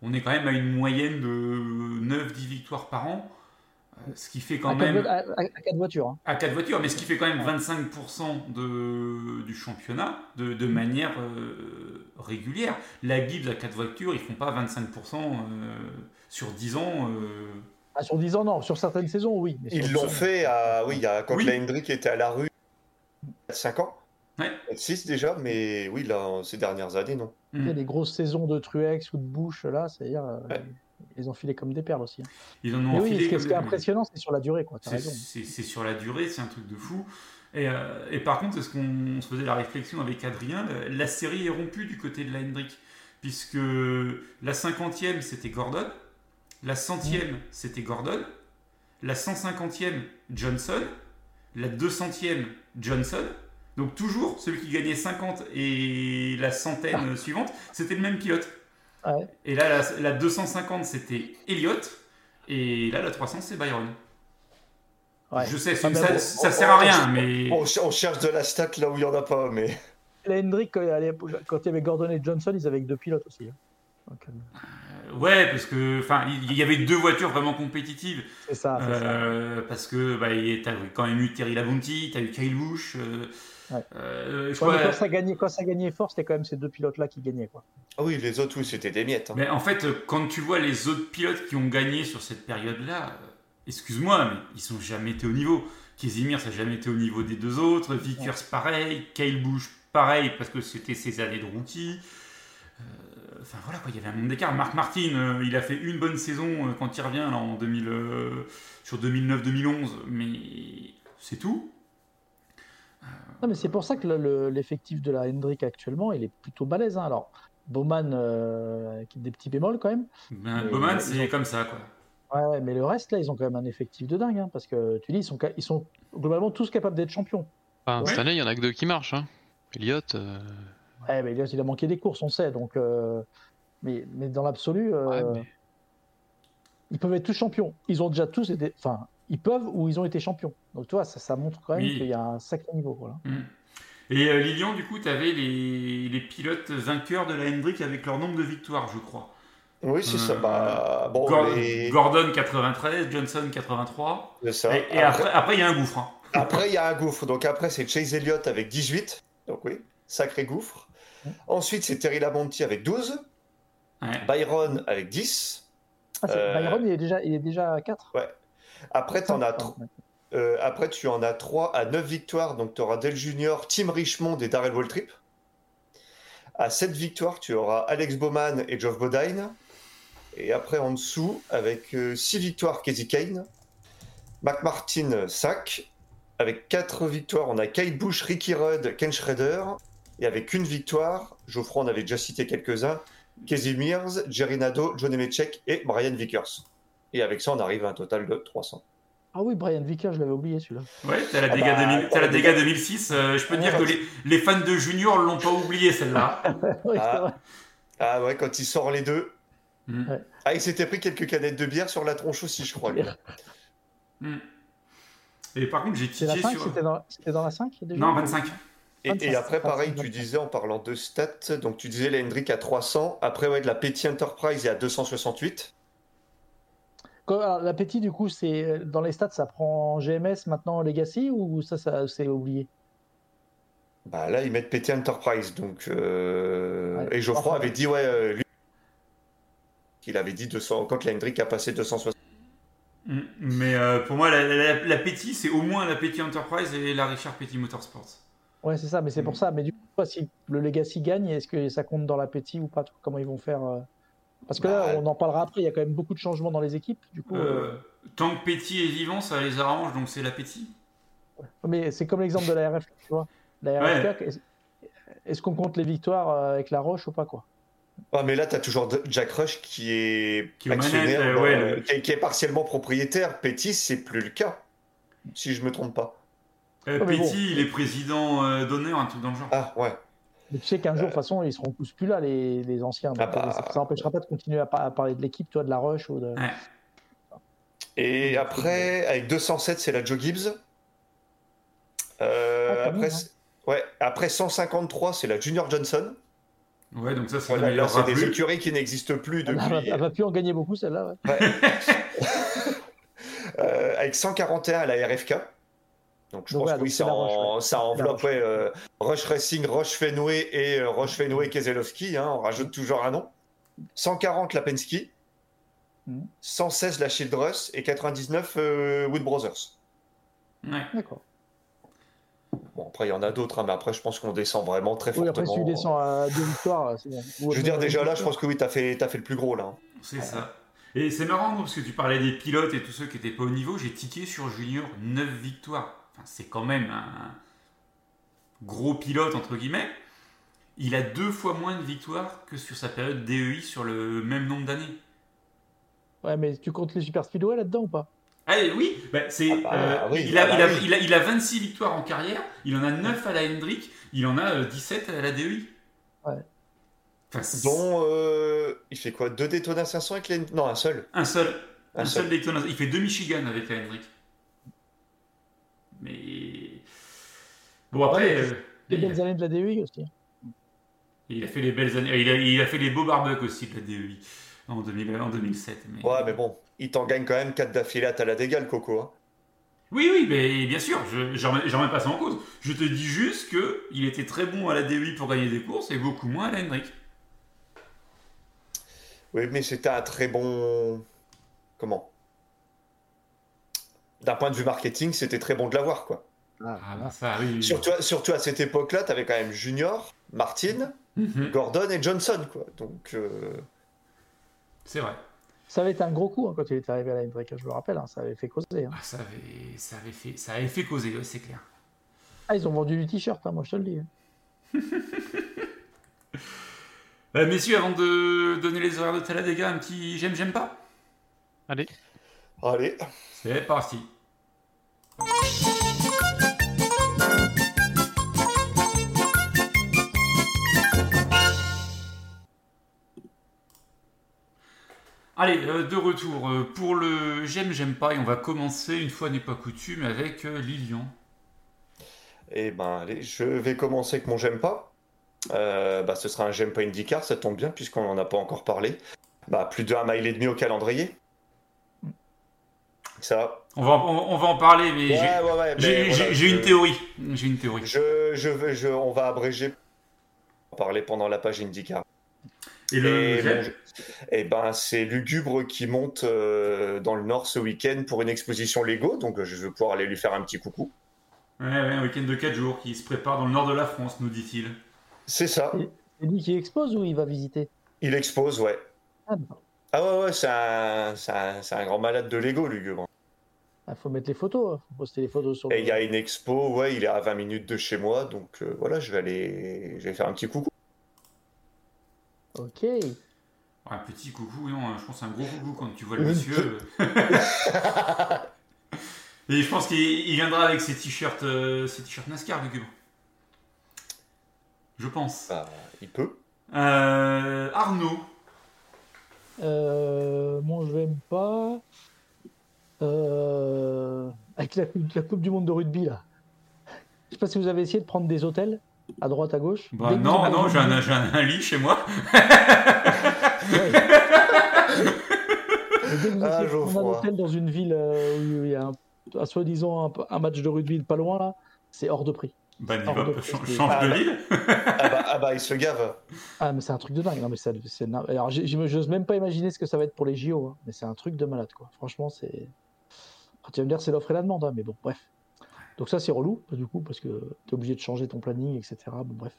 On est quand même à une moyenne de 9-10 victoires par an, ce qui fait quand à, quatre, même, vo- à- à- à quatre voitures. hein. à 4 voitures, mais ce qui fait quand même Ouais. 25% de, du championnat de, de manière euh, régulière. La Gibbs à 4 voitures, ils font pas 25% euh, sur 10 ans. euh, Ah, sur 10 ans, non. Sur certaines saisons, oui. mais Ils l'ont fait à, oui, il y a, quand Oui. la Hendrick était à la rue, il y a 5 ans. Ouais. 6 déjà, mais oui, là, ces dernières années, non. Il y a des grosses saisons de Truex ou de Bush, là, c'est-à-dire, euh, Ouais. Ils ont filé comme des perles aussi. hein. Ils en ont Mais oui, ce qui est, ce qui est comme- impressionnant, c'est sur la durée, C'est- sur la durée, c'est un truc de fou. Et, euh, et par contre, est-ce qu'on se faisait la réflexion avec Adrien la, la série est rompue du côté de la Hendrick, puisque la 50e c'était Gordon, la 100e c'était Gordon, la 150e Johnson, la 200e Johnson. Donc toujours celui qui gagnait 50 et la centaine suivante, c'était le même pilote. Ouais. Et là, la, la 250 c'était Elliott, et là la 300 c'est Byron. Ouais. Je sais, Ah, ça, bon, ça sert à rien, mais. On, ch- on cherche de la stat là où il n'y en a pas, mais. La Hendrick, quand il y avait- quand il y avait Gordon et Johnson, ils avaient que deux pilotes aussi. hein. Donc, euh, Euh, Ouais, parce que, enfin, il y avait deux voitures vraiment compétitives. c'est ça. Euh, parce que, bah, il- t'as quand même eu Terry Labonte, t'as eu Kyle Busch. euh, Ouais. euh, je Ouais, crois- mais quand, ça gagnait, quand ça gagnait fort, c'était quand même ces deux pilotes-là qui gagnaient. Quoi. Ah oui, les autres, oui, c'était des miettes. hein. Mais en fait, quand tu vois les autres pilotes qui ont gagné sur cette période-là, euh, excuse-moi, mais ils sont jamais été au niveau. Casimir, ça n'a jamais été au niveau des deux autres. Vickers, pareil. Kyle Busch, pareil, parce que c'était ses années de rookie. Euh, Enfin voilà, quoi, il y avait un monde d'écart. Marc Martin, euh, il a fait une bonne saison euh, quand il revient là, en 2000, euh, sur 2009-2011, mais c'est tout. Non, mais c'est pour ça que le- le- l'effectif de la Hendrick actuellement, il est plutôt balèze. hein. Alors, Bowman, euh, avec des petits bémols quand même. Ben, Mais Bowman, ils c'est ont- comme ça, quoi. Ouais, mais le reste, là, ils ont quand même un effectif de dingue. hein, parce que tu dis, ils sont, ils sont globalement tous capables d'être champions. Enfin, Ouais. Cette année, il y en a que deux qui marchent. Hein. Elliott, euh, Ouais, mais il a manqué des courses, on sait. Donc, euh, mais, mais dans l'absolu, euh, ouais, mais- ils peuvent être tous champions. Ils ont déjà tous été. Enfin, ils peuvent ou ils ont été champions. Donc, tu vois, ça, ça montre quand même Oui. qu'il y a un sacré niveau. Voilà. Mm. Et euh, Lilian, du coup, tu avais les, les pilotes vainqueurs de la Hendrick avec leur nombre de victoires, je crois. Oui, c'est ça. Euh, Bah, bon, Gor- les- Gordon 93, Johnson 83. c'est ça. Et, et après, après, il y a un gouffre. hein. Après, il y a un gouffre. Donc après, c'est Chase Elliott avec 18. Donc oui, sacré gouffre. Ensuite, c'est Terry Labonte avec 12. Ouais. Byron avec 10. Ah, Euh, Byron, il est déjà, il est déjà à 4. Après, t'en as tro- euh, après, tu en as 3 à 9 victoires. Donc tu auras Dale Junior, Tim Richmond et Darrell Waltrip. À 7 victoires, tu auras Alex Bowman et Geoff Bodine. Et après, en dessous, avec 6 victoires, Casey Kane. McMartin, 5. Avec 4 victoires, on a Kyle Busch, Ricky Rudd, Ken Schrader. Et avec une victoire, Geoffroy en avait déjà cité quelques-uns, Casey Mears, Jerry Nadeau, John Emechek et Brian Vickers. Et avec ça, on arrive à un total de 300. Ah oui, Brian Vicker, je l'avais oublié celui-là. Ouais, t'as la Ah dégâts bah, 2000 t'as la la dégâts dégâts- 2006. euh, je peux Ouais, dire que les, les fans de Junior l'ont pas oublié, celle-là. Oui, Ah. Ah ouais, quand il sort les deux. Mm. Ouais. Ah, il s'était pris quelques canettes de bière sur la tronche aussi, je crois. lui. Mm. Et par contre, j'ai tiqué 5 sur. C'était dans, la 5 déjà Non, 25. Et, 25, et après, pareil, 25. tu disais en parlant de stats, donc tu disais la Hendrick à 300. Après, ouais, de la Petty Enterprise, il y a 268. L'appétit, du coup, c'est dans les stats, ça prend GMS maintenant Legacy ou ça, ça c'est oublié? Bah là, ils mettent Petty Enterprise. Donc, euh, Ouais. Et Geoffroy Enfin, avait dit, ouais, euh, lui, il avait dit 200, quand la Hendrick a passé 260. Mm. Mais euh, pour moi, la, la, la Petty, c'est au moins la Petty Enterprise et la Richard Petty Motorsports. Ouais, c'est ça, mais c'est pour Mm. ça. Mais du coup, si le Legacy gagne, est-ce que ça compte dans l'appétit ou pas Comment ils vont faire euh? Parce que là, Bah, on en parlera après, il y a quand même beaucoup de changements dans les équipes. Du coup, euh, Euh, tant que Petty est vivant, ça les arrange, donc c'est la Petty. mais c'est comme l'exemple de la RF, tu vois. La Ouais. RF, est-ce- est-ce qu'on compte les victoires euh, avec la Roche ou pas quoi? Ah, mais là, tu as toujours Jack Rush qui est Qui actionnaire, manettes, euh, dans- ouais, le- qui, est, qui est partiellement propriétaire. Petty, c'est plus le cas, si je me trompe pas. Euh, Oh, Petty, bon. il est président euh, d'honneur, un truc dans le genre. Ah, ouais. Mais tu sais qu'un jour, de toute façon, ils seront tous plus là, les, les anciens. Ah Donc, bah. Ça n'empêchera pas de continuer à, par- à parler de l'équipe, toi, de la rush ou de. Ouais. Et après, avec 207, c'est la Joe Gibbs. Euh, Ah, après, même, c'est- ouais, après 153, c'est la Junior Johnson. Ouais, donc ça, Voilà, là, c'est des écuries qui n'existent plus Elle, va, depuis. elle va plus en gagner beaucoup, celle-là. ouais. Ouais. Euh, avec 141 à la RFK. Donc je Donc pense voilà, que oui, ça, en- Roche, ouais. ça La enveloppe Roche. ouais, euh, Roche Racing, Roche Fenway et euh, Roche Fenway Keselowski. hein, on rajoute toujours un nom. 140 la Penske. Mhm. 116 la Childress et 99 euh, Wood Brothers. Ouais. D'accord. Bon, après, il y en a d'autres, hein, mais après, je pense qu'on descend vraiment très Oui, après, fortement. si tu descends à deux victoires, c'est bon. Je veux dire, déjà là, je pense que oui, t'as fait, t'as fait le plus gros là. hein. C'est ça. Et c'est marrant parce que tu parlais des pilotes et tous ceux qui n'étaient pas au niveau. J'ai tiqué sur Junior 9 victoires. Enfin, c'est quand même un gros pilote, entre guillemets. Il a deux fois moins de victoires que sur sa période DEI sur le même nombre d'années. Ouais, mais tu comptes les super speedway là-dedans ou pas? Ah oui, bah, c'est, Ah bah, euh, oui, il, a, ah bah il, a, oui. il, a, il a 26 victoires en carrière, il en a 9 à la Hendrick, il en a euh, 17 à la DEI. Ouais. Enfin, c'est- Dont, euh, il fait quoi? Deux Daytona 500 avec les... Non, un seul. un seul. Un Un seul seul. Daytona. Il fait deux Michigan avec la Hendrick. Mais. Bon, après. Ouais, euh, Les il, belles années de la DEI aussi. il a fait les belles années. Il a, il a fait les beaux barbecues aussi de la DEI en, 2000 en 2007. Mais... Ouais, mais bon, il t'en gagne quand même 4 d'affilée à Talladega, le Coco. hein. Oui, oui, mais bien sûr, je j'en remets pas ça en cause. Je te dis juste que il était très bon à la DEI pour gagner des courses et beaucoup moins à la Hendrick. Oui, mais c'était un très bon. Comment? D'un point de vue marketing, c'était très bon de l'avoir, quoi. Ah, ça, oui. oui. Surtout, surtout à cette époque-là, t'avais quand même Junior, Martin, Mhm, Gordon et Johnson, quoi. Donc, euh, C'est vrai. Ça avait été un gros coup hein, quand il est arrivé à la Hendrick, je me rappelle, hein, ça avait fait causer. hein. Ah, ça, avait, ça, avait fait, ça avait fait causer, ouais, c'est clair. Ah, ils ont vendu du t-shirt, hein, moi je te le dis. hein. Euh, messieurs, avant de donner les horaires de Talladega, un petit j'aime, j'aime pas? Allez. Allez. C'est parti. Allez, euh, de retour euh, pour le j'aime, j'aime pas, et on va commencer, une fois n'est pas coutume, avec euh, Lilian. Eh ben, allez, je vais commencer avec mon j'aime pas. Bah, ce sera un j'aime pas IndyCar, ça tombe bien, puisqu'on n'en a pas encore parlé. Bah, plus d'un mile et demi au calendrier. Ça. On va, en- on, on va en parler, mais Ouais, j'ai- ouais, ouais, voilà, une théorie. J'ai une théorie. Je, je vais, je, on va abréger. On va parler pendant la page IndyCar. Et le Et eh ben, c'est Lugubre qui monte euh, dans le Nord ce week-end pour une exposition Lego, donc euh, je vais pouvoir aller lui faire un petit coucou. Ouais, ouais, un week-end de 4 jours qui se prépare dans le nord de la France, nous dit-il. C'est ça, C'est lui qui expose ou il va visiter? Il expose, ouais. Ah. Ah ouais, ouais, c'est un, c'est un, c'est un grand malade de Lego, Lugubre. Ah, faut mettre les photos, hein. faut poster les photos sur Et le- il y a une expo, ouais, il est à 20 minutes de chez moi, donc euh, voilà, je vais aller, je vais faire un petit coucou. Ok. Un petit coucou, non, je pense un gros coucou quand tu vois le monsieur. Et je pense qu'il il viendra avec ses t-shirts euh, ses t-shirts NASCAR, Lugubre. Je pense. Bah, il peut. Euh, Arnaud. Euh, moi, je l'aime pas. Euh, avec la, coupe- la Coupe du Monde de rugby, là. Je sais pas si vous avez essayé de prendre des hôtels à droite, à gauche. Bah non, non, j'ai un, lit chez moi. Dès que vous Ah, un hôtel dans une ville euh, où il y a un, un soi-disant un, un match de rugby pas loin, là, c'est hors de prix. Bah Hors de prix, change, Ah, de bah. ville. Ah bah, ah bah, il se gave. Ah, mais c'est un truc de dingue. Non, mais ça, Alors, j'ose même pas imaginer ce que ça va être pour les JO. hein. Mais c'est un truc de malade, quoi. Franchement, c'est. Ah, tu vas me dire, c'est l'offre et la demande, hein, mais bon, bref. Donc, ça, c'est relou, du coup, parce que tu es obligé de changer ton planning, etc. Bon, bref.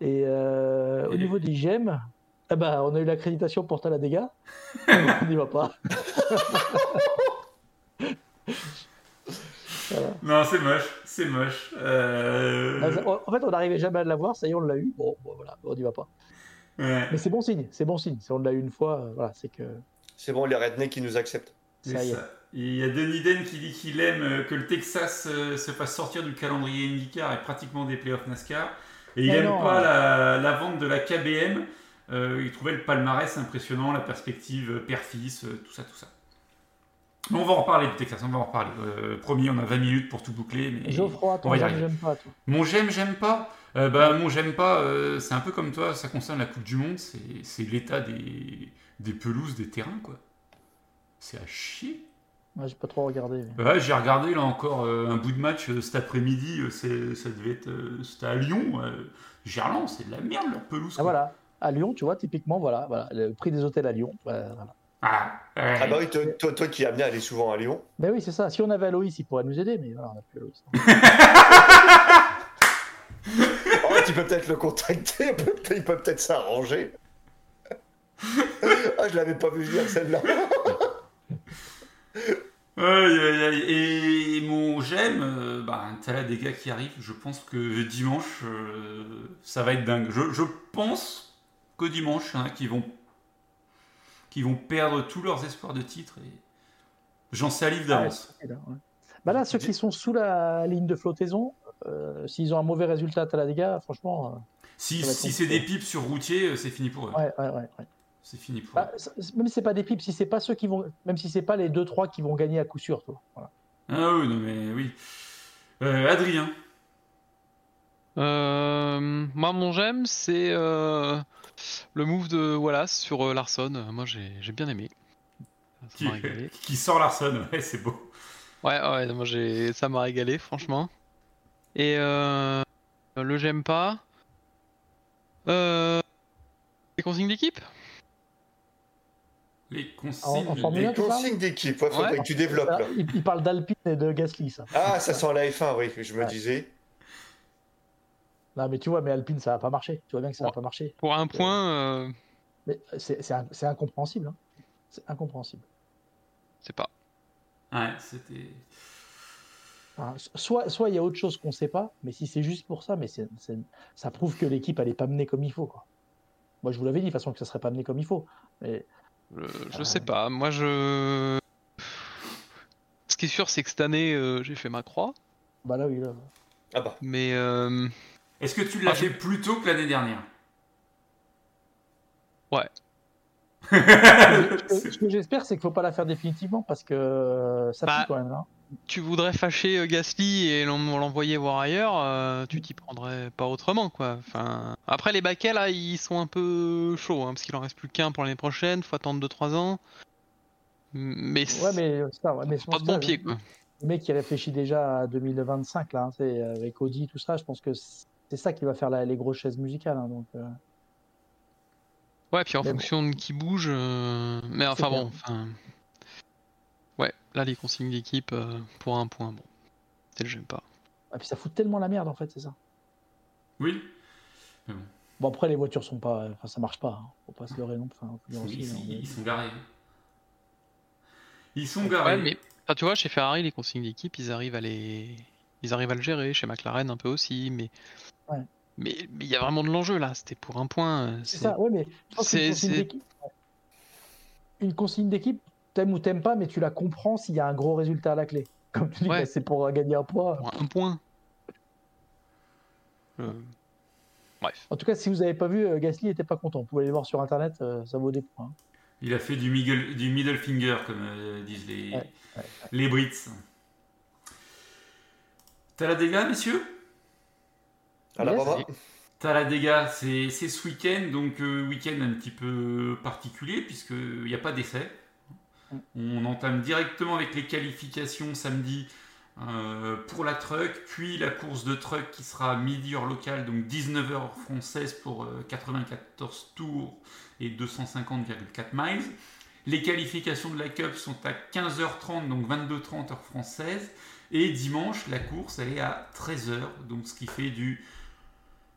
Et euh, au niveau des gemmes, eh ben, on a eu l'accréditation pour Talladega. on n'y va pas. Non, c'est moche, c'est moche. Euh, En fait, on n'arrivait jamais à l'avoir, ça y est, on l'a eu. Bon, bon, voilà, on n'y va pas. ouais, Mais c'est bon signe, c'est bon signe. Si on l'a eu une fois, euh, voilà, c'est que C'est bon, les rednecks qui nous acceptent. C'est ça y est. ça. Il y a Denis Den qui dit qu'il aime euh, que le Texas euh, se fasse sortir du calendrier IndyCar et pratiquement des playoffs NASCAR. Et il Mais aime non. pas la, la vente de la KBM. Euh, il trouvait le palmarès impressionnant, la perspective père-fils, tout ça, tout ça. Mais on va en reparler du Texas, on va en reparler. Euh, promis, on a 20 minutes pour tout boucler. Mais... Geoffroy, on ton j'aime, j'aime pas, toi. Mon j'aime, j'aime pas. Euh, bah, mon j'aime pas, c'est un peu comme toi, ça concerne la Coupe du Monde, c'est c'est l'état des, des pelouses, des terrains, quoi. C'est à chier. Moi, j'ai pas trop regardé. mais- Ouais, j'ai regardé là encore euh, un bout de match euh, cet après-midi, euh, c'est- ça devait être. euh, C'était à Lyon. euh, Gerland, c'est de la merde leur pelouse. Ah voilà. À Lyon, tu vois, typiquement, voilà, voilà, le prix des hôtels à Lyon. voilà. Ah, ouais. Ah bah oui, toi, toi, toi qui es amené à aller souvent à Lyon. Mais oui, c'est ça. Si on avait Aloïs, il pourrait nous aider, mais voilà, on n'a plus Aloïs. Oh, tu peux peut-être le contacter, il peut peut-être s'arranger. ah, je l'avais pas vu venir celle-là. Et mon j'aime, euh, bah, t'as là des gars qui arrivent. Je pense que dimanche, euh, ça va être dingue. Je, je pense que dimanche, a qui vont, qui vont perdre tous leurs espoirs de titre. Et j'en salive d'avance. Ah, ouais. Bah là, ceux qui sont sous la ligne de flottaison, euh, s'ils ont un mauvais résultat à Talladega, franchement, si si c'est des pipes sur routier, c'est fini pour eux. ouais, ouais, ouais. ouais. C'est fini pour Bah, même si c'est pas des pipes, si c'est pas ceux qui vont, même si c'est pas les 2-3 qui vont gagner à coup sûr, toi. Voilà. Ah oui, non mais oui. Euh, Adrien, Euh, moi, mon j'aime, c'est euh, le move de Wallace sur euh, Larson. Moi, j'ai j'ai bien aimé. Qui, sort Larson, ouais, c'est beau. Ouais, ouais, moi, j'ai ça m'a régalé, franchement. Et euh, le j'aime pas. Euh, les consignes d'équipe? Les consignes. En- en Formule Les un, tu parles consignes d'équipe, ouais, faudrait Ouais. que tu développes Ah, là. il, il parle d'Alpine et de Gasly, ça. Ah, ça sent la F1, oui, je me Ouais. disais. Non, mais tu vois, mais Alpine, ça va pas marcher. Tu vois bien que ça va Ouais. pas marcher. Pour un point, euh, Mais c'est incompréhensible. hein. C'est incompréhensible. c'est pas. Ouais, c'était. Enfin, soit soit il y a autre chose qu'on sait pas, mais si c'est juste pour ça, mais c'est c'est- ça prouve que l'équipe elle est pas menée comme il faut. Quoi. Moi, je vous l'avais dit de toute façon que ça serait pas mené comme il faut. Mais Je, je Ah. sais pas. Moi, je. Ce qui est sûr, c'est que cette année, euh, j'ai fait ma croix. bah là, oui. Là. Ah bah. Mais euh, Est-ce que tu l'as Ah, je- fait plus tôt que l'année dernière? Ouais. Ce que- ce que j'espère, c'est qu'il faut pas la faire définitivement parce que euh, ça Bah, pue quand même. Là. Tu voudrais fâcher euh, Gasly et l'en- l'envoyer voir ailleurs, euh, tu t'y prendrais pas autrement, quoi. Enfin, après les baquets là, ils sont un peu chauds, hein, parce qu'il en reste plus qu'un pour l'année prochaine. Faut attendre 2-3 ans. Mais c'est Ouais, mais ça, ouais, mais je pas de bon ça, pied, quoi. Le mec qui réfléchit déjà à 2025 là, hein, c'est avec Audi tout ça. Je pense que c'est ça qui va faire la- les grosses chaises musicales. hein, donc. euh, Ouais, puis en Mais bon. fonction de qui bouge. euh, Mais enfin bon. Là les consignes d'équipe euh, pour un point, bon. C'est le j'aime pas. Et puis ça fout tellement la merde en fait, c'est ça. Oui. Bon après les voitures sont pas, enfin ça marche pas. hein. Faut pas se leurrer non. Enfin, aussi, hein, ils- mais- ils sont garés. Ils sont Ouais, garés. mais enfin, tu vois, chez Ferrari, les consignes d'équipe, ils arrivent à les, ils arrivent à le gérer. Chez McLaren, un peu aussi, mais Ouais. mais mais il y a vraiment de l'enjeu là. C'était pour un point. euh, C'est ça, ouais, mais je pense qu'une c'est- consigne c'est- d'équipe, une consigne d'équipe, t'aimes ou t'aimes pas, mais tu la comprends s'il y a un gros résultat à la clé. Comme tu dis, Ouais. bah, c'est pour gagner un point. pour un point. Euh, Bref. En tout cas, si vous n'avez pas vu, euh, Gasly était pas content. Vous pouvez aller voir sur internet, euh, ça vaut des points. Il a fait du middle, du middle finger, comme euh, disent les, Ouais, ouais, les Brits. T'as la dégâts, messieurs? À la Yes. T'as la dégâts, c'est c'est ce week-end, donc euh, week-end un petit peu particulier, puisqu'il n'y a pas d'essai. On entame directement avec les qualifications samedi euh, pour la truck, puis la course de truck qui sera à midi heure locale, donc 19h heure française pour euh, 94 tours et 250,4 miles. Les qualifications de la Cup sont à 15h30, donc 22h30 heure française. Et dimanche, la course, elle est à 13h, donc ce qui fait du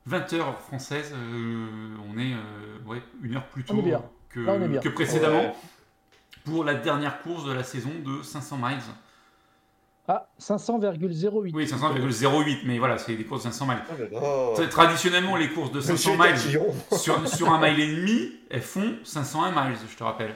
20h heure française. euh, on est euh, ouais, une heure plus tôt que, précédemment Ouais. Pour la dernière course de la saison de 500 miles. Ah, 500,08. Oui, 500,08, mais voilà, c'est des courses de 500 miles. Oh Traditionnellement, les courses de 500 Monsieur miles sur, sur un mile et demi, elles font 501 miles, je te rappelle.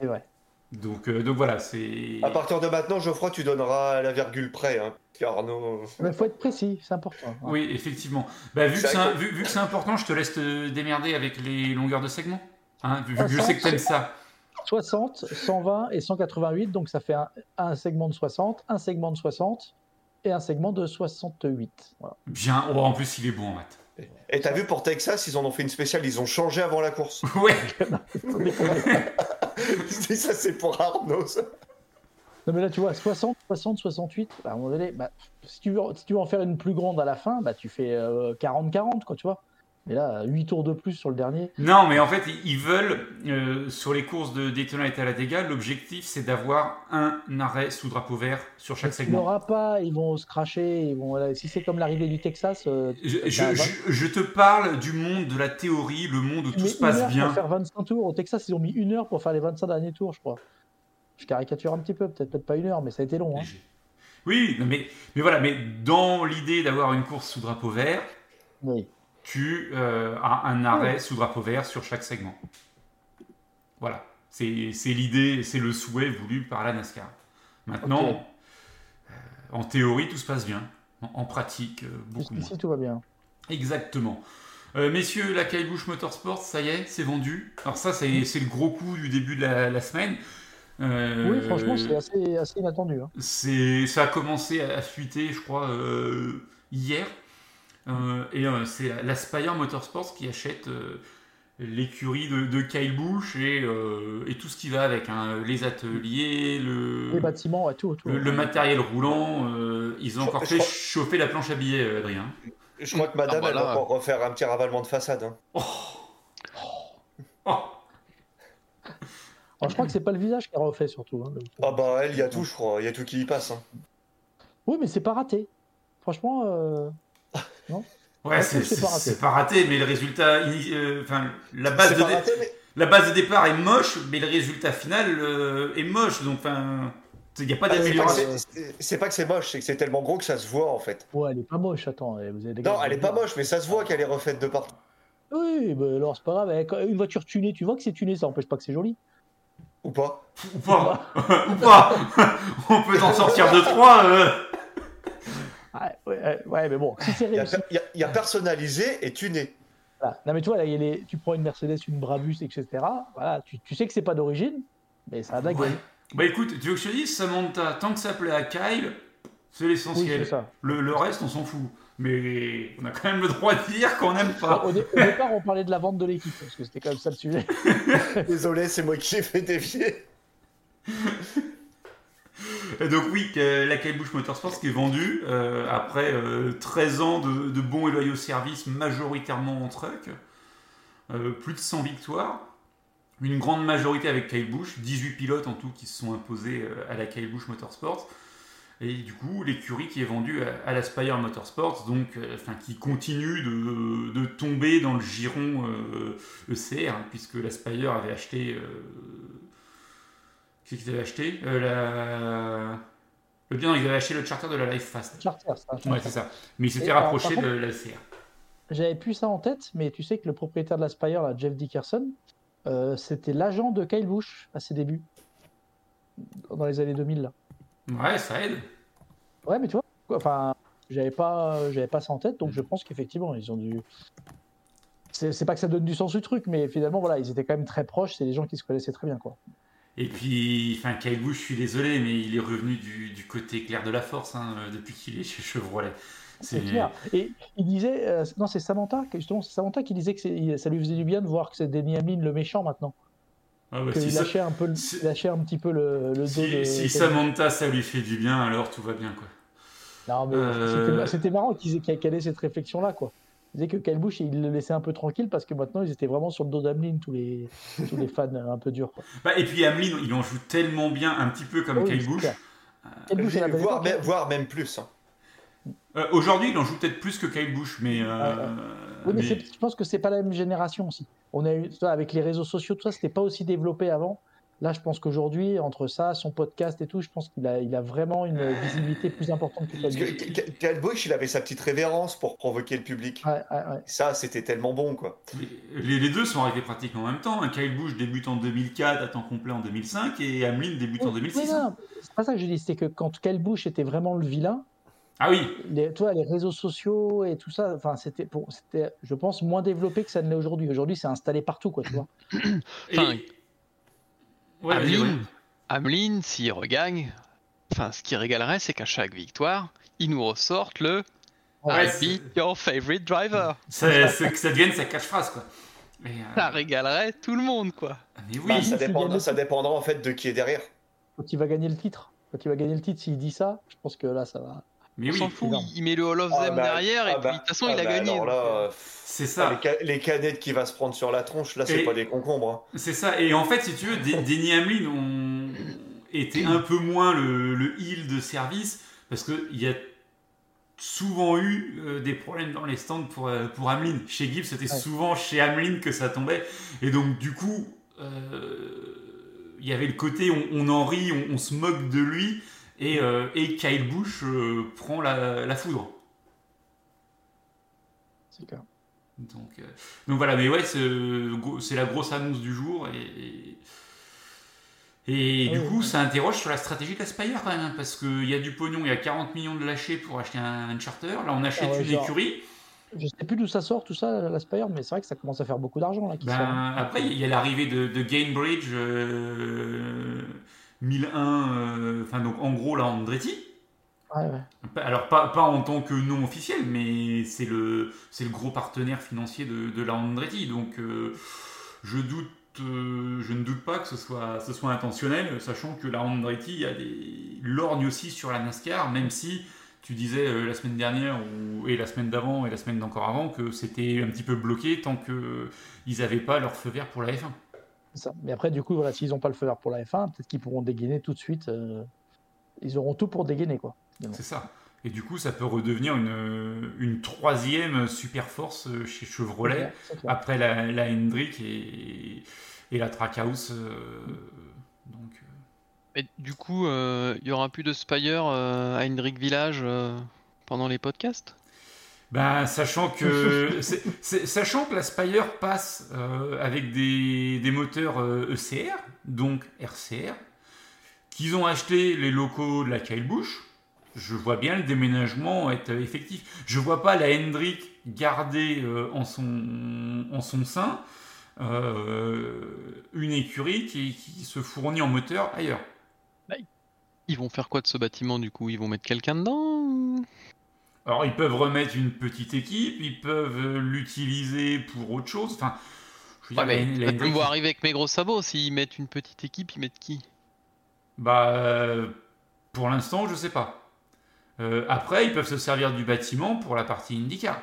C'est vrai. Donc, euh, donc voilà, c'est. À partir de maintenant, Geoffroy, tu donneras à la virgule près. Hein. Arnaud. Il faut être précis, c'est important. Oui, effectivement. Bah, vu, que vu, vu que c'est important, je te laisse te démerder avec les longueurs de segment. Hein, vu, vu que je sais que t'aimes ça. 60, 120 et 188, donc ça fait un, un segment de 60, un segment de 60 et un segment de 68. Voilà. Bien. Oh, en plus, il est bon en maths. Et t'as vu pour Texas, ils en ont fait une spéciale, ils ont changé avant la course. Ouais. Ça, c'est pour Arnaud. ça. Non mais là tu vois 60, 60, 68, bah, à un moment donné, bah, si, tu veux, si tu veux en faire une plus grande à la fin, bah, tu fais 40-40 quoi tu vois. Mais là 8 tours de plus sur le dernier. Non, mais en fait, ils- veulent, euh, sur les courses de Daytona et Talladega, l'objectif, c'est d'avoir un arrêt sous drapeau vert sur chaque Il n'y segment. aura pas, ils vont se cracher, ils vont, voilà, si c'est comme l'arrivée du Texas, euh, Je, t'as je- 20 je- je te parle du monde de la théorie, le monde où tout se une passe heure bien. pour faire 25 tours. Au Texas ils ont mis une heure pour faire les 25 derniers tours je crois. Je caricature un petit peu, peut-être pas une heure, mais ça a été long. Hein. Oui, mais, mais voilà, mais dans l'idée d'avoir une course sous drapeau vert, Oui. Tu euh, as un arrêt sous drapeau vert sur chaque segment. Voilà, c'est l'idée, c'est le souhait voulu par la NASCAR. Maintenant, euh, en théorie, tout se passe bien. En, en pratique, euh, beaucoup moins. Jusqu'ici tout va bien. Exactement. Messieurs, la Kaibush Motorsport, ça y est, c'est vendu. Alors ça, c'est le gros coup du début de la, la semaine. Oui franchement c'est assez, assez inattendu. Hein. c'est, ça a commencé à, à fuiter, je crois, hier. Euh, et euh, c'est l'Aspire Motorsports qui achète euh, l'écurie de, de Kyle Busch et, euh, et tout ce qui va avec. hein. Les ateliers, le, Les bâtiments, ouais, tout. tout le, le matériel roulant. euh, ils ont Je- encore je fait crois- chauffer la planche à billets, Adrien. Je crois que madame, Ah, bah elle là. va encore refaire un petit ravalement de façade. hein. Oh. Alors, je crois que c'est pas le visage qui a refait surtout. hein, Ah bah, elle, il y a tout, je crois. Il y a tout qui y passe. hein. Oui, mais c'est pas raté. Franchement, euh, Ouais, Ouais, c'est, pas raté. c'est pas raté, mais le résultat, euh, enfin, la base de raté, mais la base de départ est moche, mais le résultat final euh, est moche. Donc, enfin, il n'y a pas Ah, d'amélioration. c'est- pas que c'est moche, c'est que c'est tellement gros que ça se voit en fait. ouais, elle est pas moche. Attends, vous avez des Non, elle est pas moche, mais ça se voit qu'elle est refaite de partout. Oui, bah, alors c'est pas grave. eh, Une voiture tunée, tu vois que c'est tuné, ça empêche pas que c'est joli. Ou pas Ou pas, ou pas. On peut en sortir deux trois. euh. Ouais, ouais, ouais, mais bon, si c'est Il y a, réussi. per- il y a- il y a personnalisé et tuné. voilà. Non, mais tu vois, là, il y a les- tu prends une Mercedes, une Brabus, etc. Voilà, tu, tu sais que c'est pas d'origine, mais ça a de la gueule. Ouais. Bah écoute, tu veux que je te dise, Samantha, tant que ça plaît à Kyle, c'est l'essentiel. le, le reste, on s'en fout. Mais on a quand même le droit de dire qu'on n'aime pas. Au, dé- au départ, on parlait de la vente de l'équipe, parce que c'était quand même ça le sujet. Désolé, c'est moi qui l'ai fait dévier. Donc oui, la Busch Motorsports qui est vendue euh, après euh, 13 ans de, bons et loyaux services, majoritairement en truck, Euh, plus de 100 victoires, une grande majorité avec Kyle Busch, 18 pilotes en tout qui se sont imposés euh, à la Kyle Busch Motorsports. Et du coup, l'écurie qui est vendue à, la Spire Motorsports, donc, euh, qui continue de, de tomber dans le giron euh, ECR, hein, puisque la Spire avait acheté. Qu'est-ce qu'ils avaient acheté Euh, la... Le bien, ils avaient acheté le charter de la Life Fast. Charter, ça. Ouais, c'est ça. Mais ils s'étaient rapprochés de la CR. J'avais plus ça en tête, mais tu sais que le propriétaire de la Spire, là, Jeff Dickerson, euh, c'était l'agent de Kyle Busch à ses débuts, dans les années 2000. Là. Ouais, ça aide. Ouais, mais tu vois, enfin, j'avais pas, j'avais pas ça en tête, donc je pense qu'effectivement, ils ont dû. C'est c'est pas que ça donne du sens du truc, mais finalement, voilà, ils étaient quand même très proches, c'est des gens qui se connaissaient très bien, quoi. Et puis, enfin, Kyle Busch, je suis désolé, mais il est revenu du, du côté clair de la force hein, euh, depuis qu'il est chez Chevrolet. C'est clair. Et il disait, euh, non, c'est Samantha, justement, c'est Samantha qui disait que ça lui faisait du bien de voir que c'est Denny Hamlin le méchant maintenant, Ah bah, qu'il si, ça- lâchait un peu, le- si- il lâchait un petit peu le, le dos si- de. si de- Samantha, ça lui fait du bien, alors tout va bien, quoi. Non, mais Euh, c'était- marrant qu'elle ait cette réflexion-là, quoi. Il disait que Kyle Busch, il le laissait un peu tranquille parce que maintenant, ils étaient vraiment sur le dos d'Hamlin, tous les, tous les fans un peu durs, quoi. Bah, et puis Hamlin, il en joue tellement bien, un petit peu comme Ah oui, Kyle Busch. Voire, même, voire même plus. hein. Euh, Aujourd'hui, il en joue peut-être plus que Kyle Busch, mais. euh, Ouais, ouais. Oui, mais, mais- je pense que c'est pas la même génération aussi. On a eu, avec les réseaux sociaux, tout ça, c'était pas aussi développé avant. Là, je pense qu'aujourd'hui, entre ça, son podcast et tout, je pense qu'il a, il a vraiment une visibilité plus importante que Kyle. Kyle Busch, il avait sa petite révérence pour provoquer le public. Ouais, ouais, ouais. Ça, c'était tellement bon, quoi. Les, les deux sont arrivés pratiquement en même temps. hein. Kyle Busch débute en 2004 à temps complet en 2005 et Hamlin débute en Oui, 2006. oui, non, c'est pas ça que je dis, c'est que quand Kyle Busch était vraiment le vilain, Ah oui, les, toi, les réseaux sociaux et tout ça, enfin, c'était, pour, c'était, je pense, moins développé que ça ne l'est aujourd'hui. Aujourd'hui, c'est installé partout, quoi, tu vois. Et- Ouais, Hamlin, ouais. S'il regagne, enfin, ce qui régalerait, c'est qu'à chaque victoire, il nous ressorte le Ouais, I c'est- beat your favorite driver. Ça- c'est que ça devienne sa catchphrase, quoi. Mais, euh, Ça régalerait tout le monde, quoi. mais oui, Bah, ça, si, dépend- il gagne ça dépendra en fait de qui est derrière. Quand il va gagner le titre, quand il va gagner le titre, s'il dit ça, je pense que là, ça va. Mais On oui, s'en fout, énorme. il, met le Hall of Ah Them bah, derrière, et ah puis bah, de toute façon, ah il a bah, gagné. alors donc, là, euh, c'est ah, ça. les, ca- les canettes qui va se prendre sur la tronche, là, c'est Et- pas des concombres. hein. C'est ça. Et en fait, si tu veux, Denny Hamlin on... était un peu moins le, le heel de service parce qu'il y a souvent eu euh, des problèmes dans les stands pour, euh, pour Hamlin. Chez Gibbs, c'était Ouais. souvent chez Hamlin que ça tombait. Et donc, du coup, euh, il y avait le côté on, on en rit, on, on se moque de lui. Et, euh, et Kyle Busch euh, prend la, la foudre. C'est clair. Donc, euh, donc voilà, mais ouais, c'est la grosse annonce du jour. Et, et, et du coup, oui. ça interroge sur la stratégie d'Aspire quand même, parce qu'il y a du pognon, il y a 40 millions de lâchés pour acheter un, un charter. Là, on achète Ah ouais, une genre- écurie. Je sais plus d'où ça sort tout ça, l'Aspire, mais c'est vrai que ça commence à faire beaucoup d'argent là. Qui Ben, après, il y a l'arrivée de, de Gainbridge euh, 1001, euh, enfin, donc en gros, là, Andretti. Ouais, ouais. Alors, pas, pas en tant que non officiel, mais c'est le, c'est le gros partenaire financier de, de la Andretti. Donc, euh, je, doute, euh, je ne doute pas que ce soit, ce soit intentionnel, sachant que la Andretti a des lorgnes aussi sur la NASCAR, même si tu disais euh, la semaine dernière, ou, et la semaine d'avant, et la semaine d'encore avant, que c'était un petit peu bloqué tant qu'ils n'avaient pas leur feu vert pour la F1. Ça. Mais après, du coup, voilà, s'ils n'ont pas le feu vert pour la F1, peut-être qu'ils pourront dégainer tout de suite. euh, Ils auront tout pour dégainer, quoi. C'est ça. Et du coup, ça peut redevenir une, une troisième super force chez Chevrolet. Clair. après la, la Hendrick et, et la Trackhouse. euh, donc, euh, Et du coup, euh, il y aura plus de Spire euh, à Hendrick Village euh, pendant les podcasts? Ben, sachant que sachant que la Spire passe euh, avec des, des moteurs euh, ECR, donc RCR, qu'ils ont acheté les locaux de la Kyle Busch, je vois bien le déménagement être effectif. Je vois pas la Hendrick garder euh, en, son, en son sein euh, une écurie qui, qui se fournit en moteur ailleurs. Ils vont faire quoi de ce bâtiment du coup? Ils vont mettre quelqu'un dedans ou- Alors, ils peuvent remettre une petite équipe, ils peuvent l'utiliser pour autre chose. Enfin, je veux Ouais, dire, mais la- la vois arriver avec mes gros sabots. S'ils mettent une petite équipe, ils mettent qui? Bah, euh, pour l'instant, je sais pas. Euh, après, ils peuvent se servir du bâtiment pour la partie IndyCar.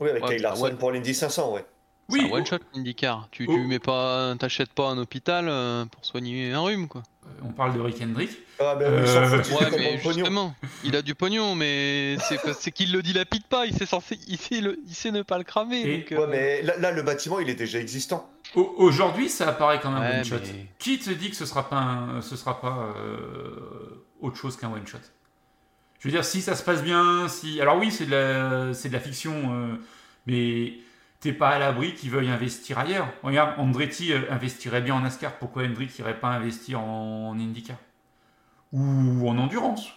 Oui, avec Ouais, Kyle bah, Larson ouais. pour l'Indy 500, ouais. Oui, C'est un one shot IndyCar. Tu, oh. tu mets pas, t'achètes pas un hôpital euh, pour soigner un rhume quoi. On parle de Rick Hendrick. Ah, ben, Euh, Ouais, mais justement, il a du pognon, mais c'est qu'il le dilapide pas. Il sait censé, il sait, le- il sait ne pas le cramer. Et- donc, euh, Ouais, mais là, là, le bâtiment, il est déjà existant. Au- Aujourd'hui, ça apparaît comme un Ouais, one shot. mais- Qui te dit que ce sera pas, un- ce sera pas euh, autre chose qu'un one shot Je veux dire, si ça se passe bien, si. Alors oui, c'est de la, c'est de la fiction, euh, mais t'es pas à l'abri qu'ils veuillent investir ailleurs. Regarde, Andretti euh, investirait bien en NASCAR. Pourquoi Hendrick irait pas investir en, IndyCar ou en endurance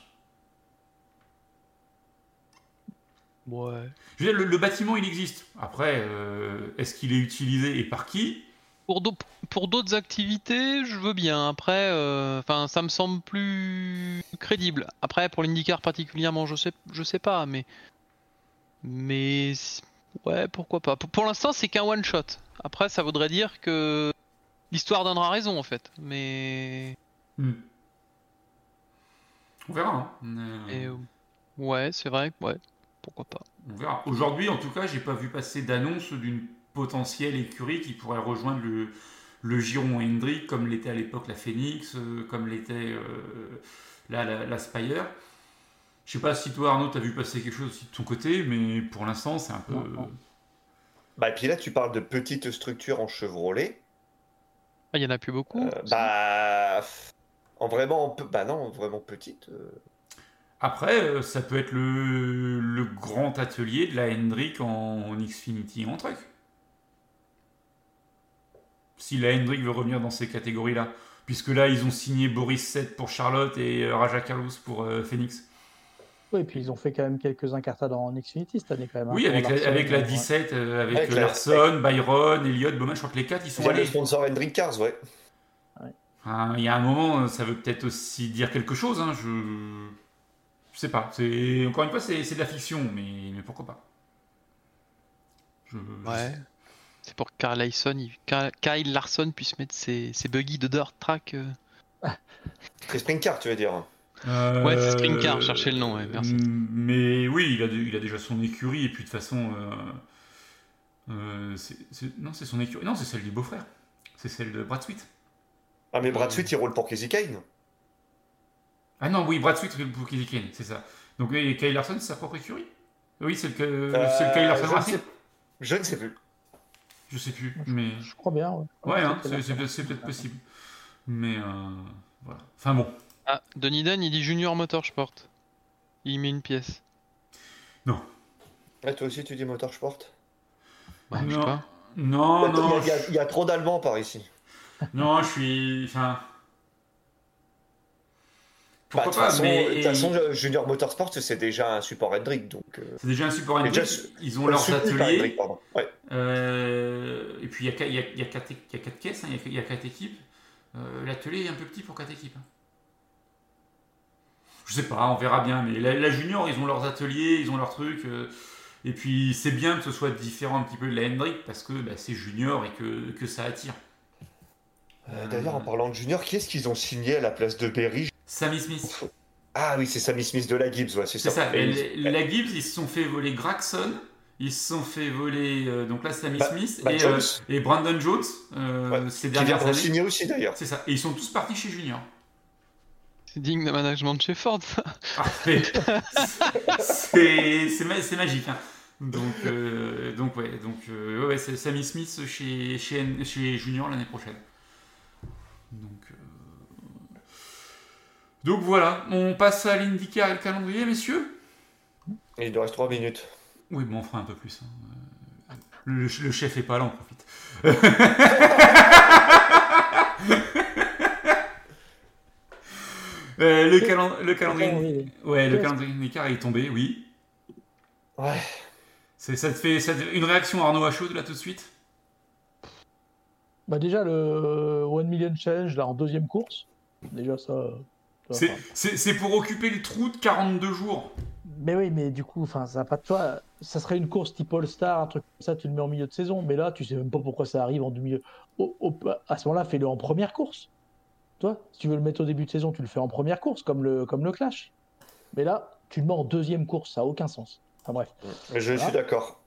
Ouais. Je veux dire, le, le bâtiment, il existe. Après, euh, est-ce qu'il est utilisé et par qui Pour d'au- pour d'autres activités, je veux bien. Après, euh, enfin, ça me semble plus crédible. Après, pour l'IndyCar particulièrement, je sais, je sais pas, mais, mais ouais, pourquoi pas. Pour, pour l'instant, c'est qu'un one shot. Après, ça voudrait dire que l'histoire donnera raison, en fait. Mais, Hmm. On verra. hein. Euh, et, euh, ouais, c'est vrai, ouais, pourquoi pas. On verra. Aujourd'hui, en tout cas, j'ai pas vu passer d'annonce d'une potentielle écurie qui pourrait rejoindre le, le Giron Hendrick, comme l'était à l'époque la Phoenix, euh, comme l'était la, la, la Spire. Je sais pas si toi, Arnaud, t'as vu passer quelque chose aussi de ton côté, mais pour l'instant, c'est un peu. Bah, et puis là, tu parles de petites structures en Chevrolet. Ah, il y en a plus beaucoup. Euh, bah, en vraiment, bah non, vraiment petite. euh. Après, euh, ça peut être le, le grand atelier de la Hendrick en, en Xfinity en truck. Si la Hendrick veut revenir dans ces catégories-là. Puisque là, ils ont signé Boris 7 pour Charlotte et Raja Carlos pour euh, Phoenix. Oui, et puis ils ont fait quand même quelques incartades en Xfinity cette année quand même. hein, Oui, avec la, Larson, avec la euh, 17, euh, avec, Avec euh, la- Larson, Byron, Elliott, Bowman, je crois que les quatre, ils sont allés. sponsor Hendrick Cars, ouais. Enfin, il y a un moment, ça veut peut-être aussi dire quelque chose. Hein, je... je sais pas. C'est encore une fois, c'est de la fiction, mais, mais pourquoi pas. Je- Ouais. C'est pour que Kyle Larson, il- Kyle- Kyle Larson puisse mettre ses, ses buggy de dirt track. euh. Spring Car, tu veux dire. Ouais, c'est Spring Car, Euh, cherchez le nom, ouais, merci. Mais oui, il a, de- il a déjà son écurie, et puis de toute façon. euh, euh, non, c'est son écurie. Non, c'est celle du beau-frère. C'est celle de Brad Sweet. Ah, mais Brad Sweet, il roule pour Casey Kane. Ah non, oui, Brad Sweet pour Kelly Kane, c'est ça. Donc, et Kyle Larson, c'est sa propre écurie? Oui, c'est le, Euh, c'est le Kyle Larson je ne sais- Je ne sais plus. Je sais plus, mais. Je crois bien. Ouais, Ouais, hein, c'est peut-être c'est peut-être possible. Mais euh, voilà. Enfin bon. Ah, Denis Dan, il dit Junior Motorsport. Il met une pièce. Ah, toi aussi, tu dis Motorsport? Ouais, je sais non, pas. non, il, y a, non, il y a- il y a trop d'Allemands par ici. non, je suis. Enfin. Bah, Pourquoi De toute pas façon, Mais de toute façon, Junior Motorsport, c'est déjà un support Hendrick. Donc, euh, c'est déjà un support Et Hendrick. déjà, Ils ont leurs soutenu par ateliers. Hendrick, pardon. Ouais. euh, et puis il y a, qua- il y, a, il y, a quatre, il y a quatre caisses, hein, il y a- il y, a quatre équipes. Euh, L'atelier est un peu petit pour quatre équipes. hein. Je sais pas, on verra bien. Mais la, la junior, ils ont leurs ateliers, ils ont leurs trucs. euh, et puis c'est bien que ce soit différent un petit peu de la Hendrick parce que bah, c'est junior et que, que ça attire. Euh, D'ailleurs, en parlant de Junior, qui est-ce qu'ils ont signé à la place de Berry? Sammy Smith. Ah oui, c'est Sammy Smith de la Gibbs, ouais, c'est ça. ça. Et la- Gibbs, ils se sont fait voler Graxon. Ils se sont fait voler euh, donc là Sammy Bah- Smith bah, et, Jones. euh, et Brandon Jones euh, Ouais, ces Qui dernières années. signer aussi d'ailleurs. C'est ça. Et ils sont tous partis chez Junior. C'est digne de management de chez Ford, ça. Ah, c'est c'est ma- c'est magique. hein. Donc euh, donc ouais donc euh, ouais, c'est Sammy Smith chez chez, N- chez Junior l'année prochaine. Donc euh, donc voilà. On passe à l'IndyCar et le calendrier, messieurs. Il nous reste 3 minutes. Oui, bon, on fera un peu plus. hein. Euh, Le, le chef est pas là, on profite. Euh, le, calen- le calendrier. calendrier. Ouais, le calendrier Nicar est tombé, oui. Ouais. C'est, ça te fait ça te- une réaction Arnaud à chaud là tout de suite? Bah déjà le One Million Challenge là en deuxième course. Déjà ça. ça c'est, pour occuper le trou de 42 jours. Mais oui, mais du coup, enfin, ça pas de toi. Ça serait une course type All-Star, un truc comme ça, tu le mets en milieu de saison. Mais là, tu sais même pas pourquoi ça arrive en milieu. Au- au- à ce moment-là, fais-le en première course. Toi, si tu veux le mettre au début de saison, tu le fais en première course, comme le, comme le Clash. Mais là, tu le mets en deuxième course, ça a aucun sens. Enfin bref, Je suis d'accord.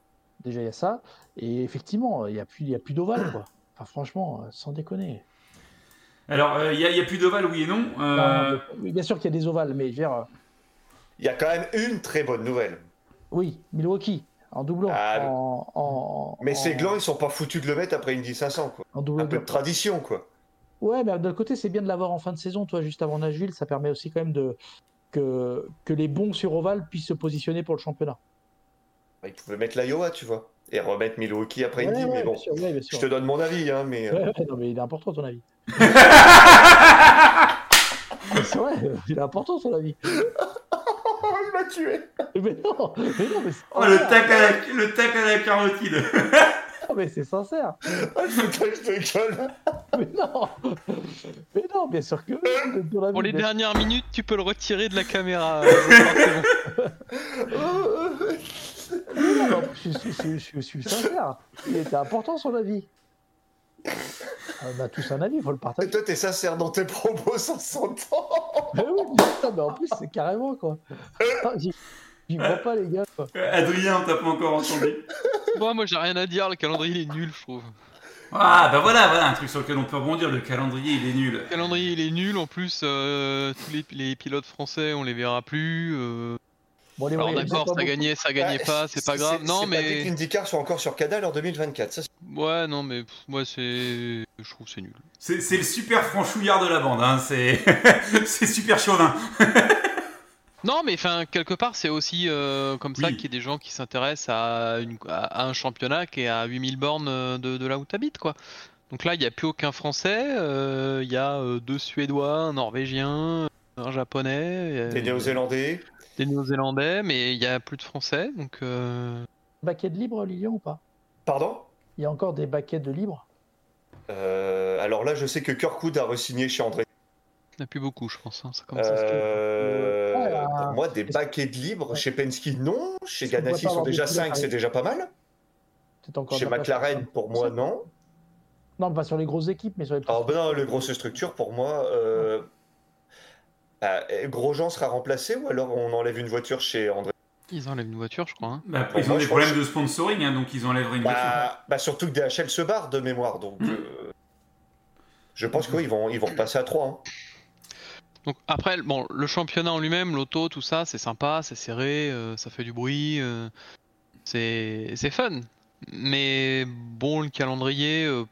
déjà il y a ça. Et effectivement, il n'y a plus, il y a plus d'ovale, quoi. Enfin, franchement, euh, sans déconner. Alors, il n'y a, y a plus d'ovale, oui et non. Euh, Non, mais- bien sûr qu'il y a des ovales, mais je veux dire, euh, Il y a quand même une très bonne nouvelle. oui, Milwaukee, en doublon. Ah, le- en, en- Mais en- ces glands, ils sont pas foutus de le mettre après Indy 500, quoi. en double Un peu de tradition, quoi. Ouais, mais d'un côté, c'est bien de l'avoir en fin de saison, toi, juste avant Nashville. Ça permet aussi quand même de que, que les bons sur Oval puissent se positionner pour le championnat. Ils pouvaient mettre l'Iowa, tu vois. Et remettre Milwaukee après Ouais, Indy, ouais, mais bon. bien sûr, ouais, bien Je te donne mon avis, hein, mais. euh, Ouais, ouais, non, mais il est important ton avis. c'est vrai, il est important son avis. Oh, il m'a tué Mais non, mais non, mais c'est Oh, le tac à la, le tac à la carotide. Non, mais c'est sincère. Ah, je te gueule Mais non, mais non, bien sûr que avis, Pour les dernières minutes, tu peux le retirer de la caméra. je, suis- sincère. Il était important son avis. On a tous un avis, il faut le Et partager. toi, t'es sincère dans tes propos, ça s'entend Mais oui, putain, mais en plus, c'est carrément quoi. Ah, J'y j'y vois pas, les gars. Quoi. Adrien, on t'a pas encore entendu. Moi, moi, j'ai rien à dire. Le calendrier, il est nul, je trouve. Ah, bah voilà, voilà, un truc sur lequel on peut rebondir. Le calendrier, il est nul. Le calendrier, il est nul. En plus, euh, tous les, les pilotes français, on les verra plus. euh, Bon, les Alors d'accord, pas ça beaucoup. gagnait, ça gagnait pas, c'est pas grave. Non, c'est pas dit que mais l'IndyCar sont encore sur Cadal en 2024. Ça, c'est- ouais, non, mais pff, moi c'est, je trouve que c'est nul. C'est c'est le super franchouillard de la bande, hein. c'est c'est super chauvin. Non, mais enfin quelque part c'est aussi euh, comme ça qu'il y a des gens qui s'intéressent à, une- à- à un championnat qui est à 8000 bornes euh, de, de là où t'habites, quoi. Donc là, il n'y a plus aucun Français, euh, il y a euh, deux Suédois, un Norvégien, un Japonais, des Néo-Zélandais. des Néo-Zélandais, mais il n'y a plus de Français, donc euh, Baquet de libre, Lilian, ou pas? Pardon? Il y a encore des baquets de libre? Euh, Alors là, je sais que Kirkwood a re-signé chez André. il n'y en a plus beaucoup, je pense. hein, ça commence à se Ouais, pour moi, des baquets de libre. Chez Penske, non. Chez Ganassi, ils sont déjà des pilotes 5, c'est déjà pas mal. Chez McLaren, pour- moi, non. Non, pas sur les grosses équipes, mais sur les. Alors, ben non, les grosses structures, pour moi, euh, bah, Grosjean sera remplacé ou alors on enlève une voiture chez André? Ils enlèvent une voiture, je crois. hein. Bah, ils moi, ont des pense problèmes de sponsoring, hein, donc ils enlèveraient une voiture. bah, bah, surtout que DHL se barre de mémoire, donc Mm. euh, je pense qu'ils vont, ils vont repasser à 3. hein. Donc après, bon, le championnat en lui-même, l'auto, tout ça, c'est sympa, c'est serré, euh, ça fait du bruit, euh, c'est c'est fun. Mais bon, le calendrier, euh,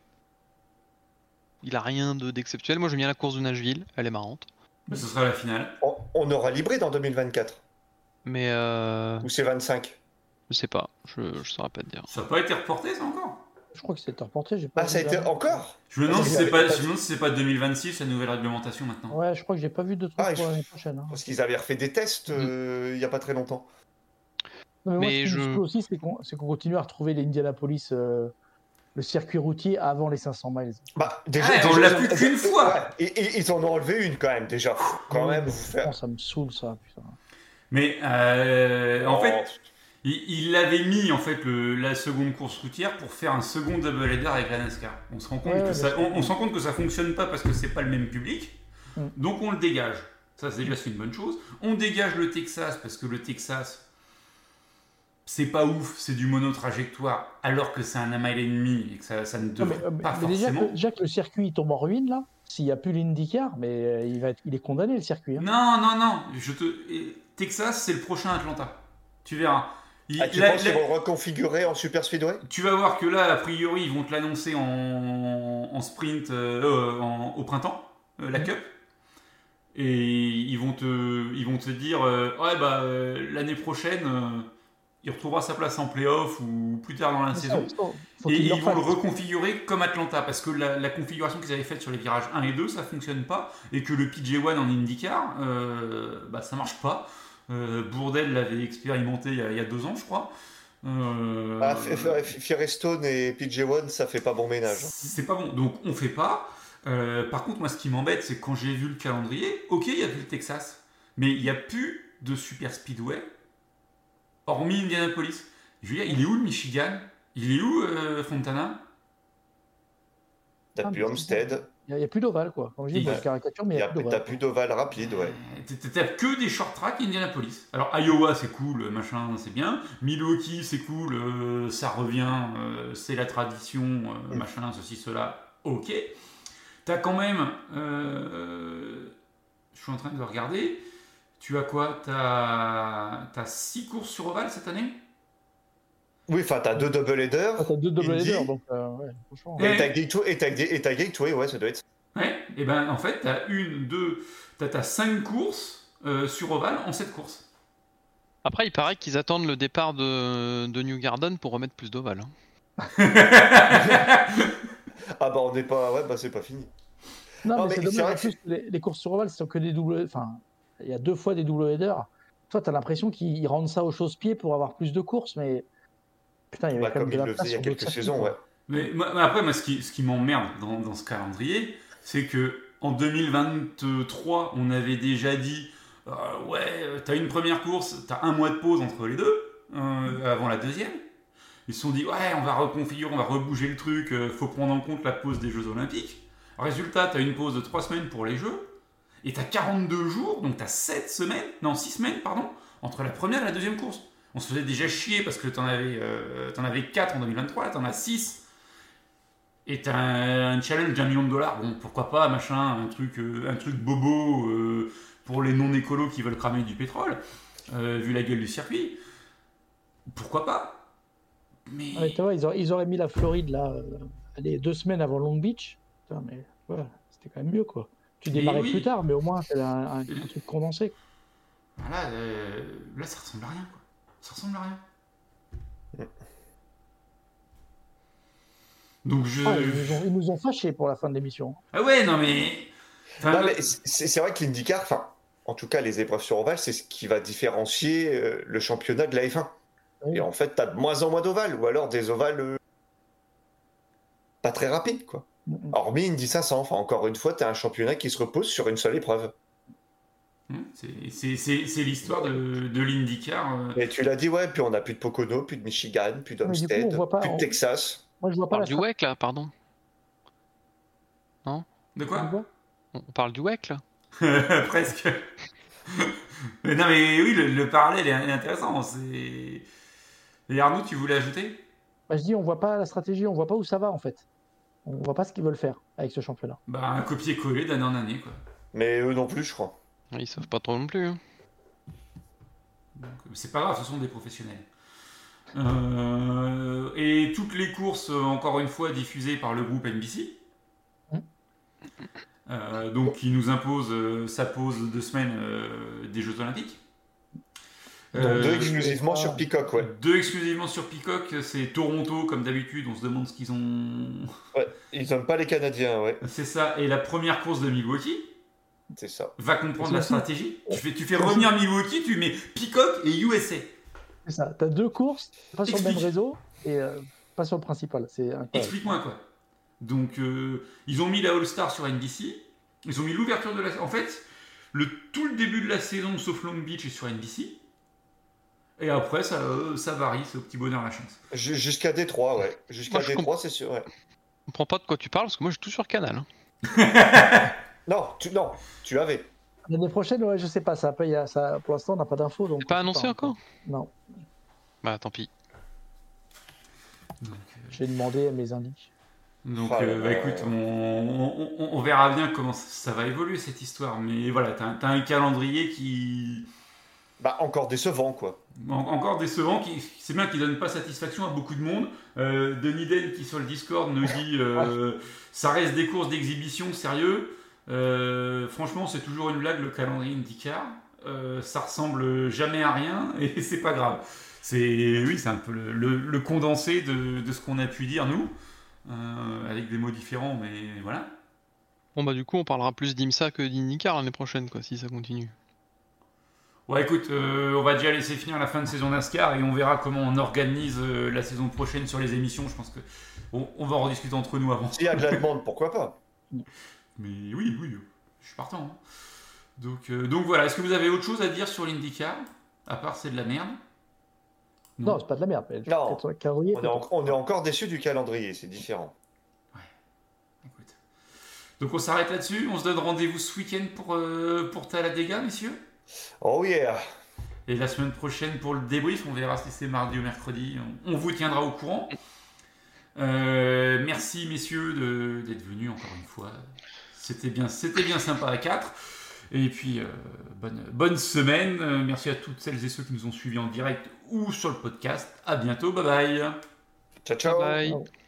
il a rien de- d'exceptionnel. Moi, j'aime bien la course de Nashville, elle est marrante. Bah, ce sera la finale. On, on aura l'hybride en 2024 Mais euh, ou c'est 25 je sais pas, je, je saurais pas te dire. Ça n'a pas été reporté, ça encore? Je crois que c'était reporté. j'ai pas Ah, ça a été la- encore Je me demande Ah, si c'est c'est pas- pas, pas- je me demande si c'est pas 2026 la nouvelle réglementation maintenant. Ouais, je crois que j'ai pas vu de trucs Ah, pour je- l'année prochaine. hein. Parce qu'ils avaient refait des tests euh, il y a pas très longtemps. Non, mais moi, ce qui me je- saoule aussi, c'est qu'on continue à retrouver l'Indianapolis, euh, le circuit routier avant les 500 miles. Bah, déjà, Ah, on l'a ils plus qu'une fois. Ouais, et- et- ils en ont enlevé une quand même, déjà. Quand même, vous faire. Ça me saoule, ça. Putain. Mais euh, en Oh, fait, il, il avait mis en fait le- la seconde course routière pour faire un second double header avec la NASCAR. On se rend compte Ouais, que ça, on, on se rend compte que ça fonctionne pas parce que c'est pas le même public. Mm. Donc on le dégage. Ça c'est déjà c'est une bonne chose. On dégage le Texas parce que le Texas c'est pas ouf, c'est du monotrajectoire alors que c'est un mile et demi et que ça, ça ne Non, devrait mais, euh, pas mais déjà, forcément. que, déjà que le circuit tombe en ruine, là, s'il n'y a plus l'IndyCar, mais euh, il, va être, il est condamné, le circuit. hein. Non non non, je te et Texas c'est le prochain Atlanta. Tu verras. Il- Ah, tu la- penses la- qu'ils vont reconfigurer en Super Speedway? Tu vas voir que là, a priori, ils vont te l'annoncer en, en sprint euh, euh, en- au printemps, euh, la. Cup. Et ils vont te, ils vont te dire euh, Ouais, bah, l'année prochaine, euh, il retrouvera sa place en playoff ou plus tard dans la C'est saison. ça, faut- faut Et ils vont le reconfigurer comme Atlanta parce que la, la configuration qu'ils avaient faite sur les virages 1 et 2 ça fonctionne pas et que le PJ1 en IndyCar euh, bah, ça marche pas. Euh, Bourdel l'avait expérimenté il y, a, il y a deux ans je crois. Euh, ah, Firestone et PJ1, ça fait pas bon ménage. hein. c'est pas bon, donc on fait pas. Euh, par contre, moi, ce qui m'embête, c'est quand j'ai vu le calendrier, ok, il y a plus le Texas, mais il n'y a plus de super speedway, hormis Indianapolis. Je veux dire, il est où le Michigan? Il est où euh, Fontana? T'as Ah, plus Homestead, Il n'y a, plus d'ovale, quoi. Comme je dis, Il moi, y a- je caricature, mais il y n'y a- a, t'as plus d'ovale. plus d'ovale rapide, ouais. T'as- que des short tracks Indianapolis. Alors Iowa c'est cool, machin c'est bien. Milwaukee c'est cool, euh, ça revient, euh, c'est la tradition, euh, Mm. machin, ceci, cela, ok. T'as quand même, euh, je suis en train de regarder, tu as quoi? T'as 6 courses sur Oval cette année? Oui, enfin, t'as deux double headers. Ah, T'as deux double headers, donc euh, ouais, franchement. Et- Et t'as Gateway, et t'as- et t'as Gateway, ouais, ça doit être. Ouais, et ben en fait t'as une, deux, t'as t'as 5 courses euh, sur Oval en 7 courses. Après, il paraît qu'ils attendent le départ de, de New Garden pour remettre plus d'ovales. hein. Ah bah on n'est pas, ouais, bah c'est pas fini. Non, Non, mais, mais c'est dommage. En plus, les, les courses sur ovale, c'est que des double. Enfin, il y a deux fois des double headers. Toi, t'as l'impression qu'ils rendent ça au chausse-pied pour avoir plus de courses, mais putain, il y avait Bah, quand même comme de il la le place faisait il y a quelques saisons, ouais. Mais, après, moi, ce qui, ce qui m'emmerde dans, dans ce calendrier, c'est que en 2023, on avait déjà dit euh, ouais, euh, t'as une première course, t'as un mois de pause entre les deux, euh, avant la deuxième. Ils se sont dit ouais, on va reconfigurer, on va rebouger le truc, euh, faut prendre en compte la pause des Jeux Olympiques. Résultat, t'as une pause de 3 semaines pour les Jeux, et t'as 42 jours, donc t'as 7 semaines, non 6 semaines, pardon, entre la première et la deuxième course. On se faisait déjà chier parce que t'en avais, euh, avais 4 en 2023, là t'en as 6 et t'as un, un challenge d'un million de dollars, bon pourquoi pas, machin, un truc, euh, un truc bobo euh, pour les non écolos qui veulent cramer du pétrole. vu la gueule du circuit. Pourquoi pas mais... Ah, vois, ils, auraient, ils, auraient, mis la Floride là, allez, deux semaines avant Long Beach. mais ouais, c'était quand même mieux quoi. Tu démarrais plus tard, mais au moins c'est un, un, truc condensé. Voilà, là ça ressemble à rien quoi. Ça ressemble à rien. Donc je... Ah, ils, nous ont, fâchés pour la fin de l'émission. Ah ouais, non mais. c'est vrai que l'IndyCar, enfin, en tout cas les épreuves sur ovale, c'est ce qui va différencier euh, le championnat de la F1. Et en fait, tu as de moins en moins d'ovales, ou alors des ovales euh, pas très rapides, quoi. Hormis Indy 500, enfin, encore une fois, tu as un championnat qui se repose sur une seule épreuve. Mmh, c'est l'histoire de, de l'IndyCar. Euh. Mais tu l'as dit, ouais, puis on n'a plus de Pocono, plus de Michigan, plus d'Homestead, plus de Texas. Moi, je vois pas on parle du WEC là, pardon. Non? De quoi? On parle du WEC là Presque. mais non, mais oui, le, parallèle est intéressant. Et Arnaud, tu voulais ajouter? Bah, Je dis, on voit pas la stratégie, on voit pas où ça va en fait. On voit pas ce qu'ils veulent faire avec ce championnat. Bah, un copier-coller d'année en année, quoi. Mais eux non plus, je crois. Ils savent pas trop non plus. Hein. C'est pas grave, ce sont des professionnels. Euh, et toutes les courses, euh, encore une fois, diffusées par le groupe NBC. Mmh. Euh, donc, qui nous impose sa pause de semaine des Jeux Olympiques. deux exclusivement sur Peacock, ouais. Deux exclusivement sur Peacock, c'est Toronto, comme d'habitude, on se demande ce qu'ils ont. Ouais, ils n'aiment pas les Canadiens, ouais. C'est ça, et la première course de Milwaukee. C'est ça. Va comprendre la stratégie. Tu fais, tu fais revenir Milwaukee, tu mets Peacock et USA. C'est ça. Tu as deux courses, pas sur le même réseau et euh, pas sur le principal. C'est Explique-moi quoi. Donc, euh, ils ont mis la All-Star sur NBC. Ils ont mis l'ouverture de la. En fait, le, tout le début de la saison, sauf Long Beach, est sur NBC. Et après, ça, euh, ça varie, c'est au petit bonheur la chance. Jusqu'à Détroit, ouais. Jusqu'à Détroit, c'est sûr, ouais. Je comprends pas de quoi tu parles, parce que moi, j'ai tout sur Canal. Hein. non, tu, non, tu avais. L'année prochaine, ouais, je sais pas. Ça, y a, ça, pour l'instant, on n'a pas d'infos. C'est pas annoncé encore Non. Bah, tant pis. Donc, euh... J'ai demandé à mes indices. Donc, euh, bah, écoute, on, on, verra bien comment ça, va évoluer cette histoire. Mais voilà, t'as as un calendrier qui. Bah, encore décevant, quoi. encore décevant, qui, c'est bien qu'il donne pas satisfaction à beaucoup de monde. Euh, Denis Den, qui sur le Discord nous dit euh, ça reste des courses d'exhibition, sérieux. Euh, franchement, c'est toujours une blague le calendrier IndyCar. Euh, ça ressemble jamais à rien et c'est pas grave. C'est oui, c'est un peu le, condensé de, ce qu'on a pu dire nous, euh, avec des mots différents, mais voilà. Bon bah du coup, on parlera plus d'IMSA que d'IndyCar l'année prochaine, quoi, si ça continue. Ouais, écoute, on va déjà laisser finir la fin de saison NASCAR et on verra comment on organise la saison prochaine sur les émissions. Je pense que on, va en rediscuter entre nous avant. S'il y a de la demande, pourquoi pas? Mais oui, oui, je suis partant. Hein. Donc, euh, donc voilà, est-ce que vous avez autre chose à dire sur l'IndyCar À part c'est de la merde? Non, c'est pas de la merde. Non, on est, encore déçu du calendrier, c'est différent. Ouais, écoute. Donc on s'arrête là-dessus, on se donne rendez-vous ce week-end pour, euh, pour Talladega, messieurs? Oh yeah Et la semaine prochaine pour le débrief, on verra si c'est mardi ou mercredi, on, vous tiendra au courant. Euh, merci messieurs d'être venus encore une fois. C'était bien, c'était bien sympa à 4. Et puis, euh, bonne, bonne semaine. Merci à toutes celles et ceux qui nous ont suivis en direct ou sur le podcast. À bientôt. Bye bye. Ciao, ciao. Bye.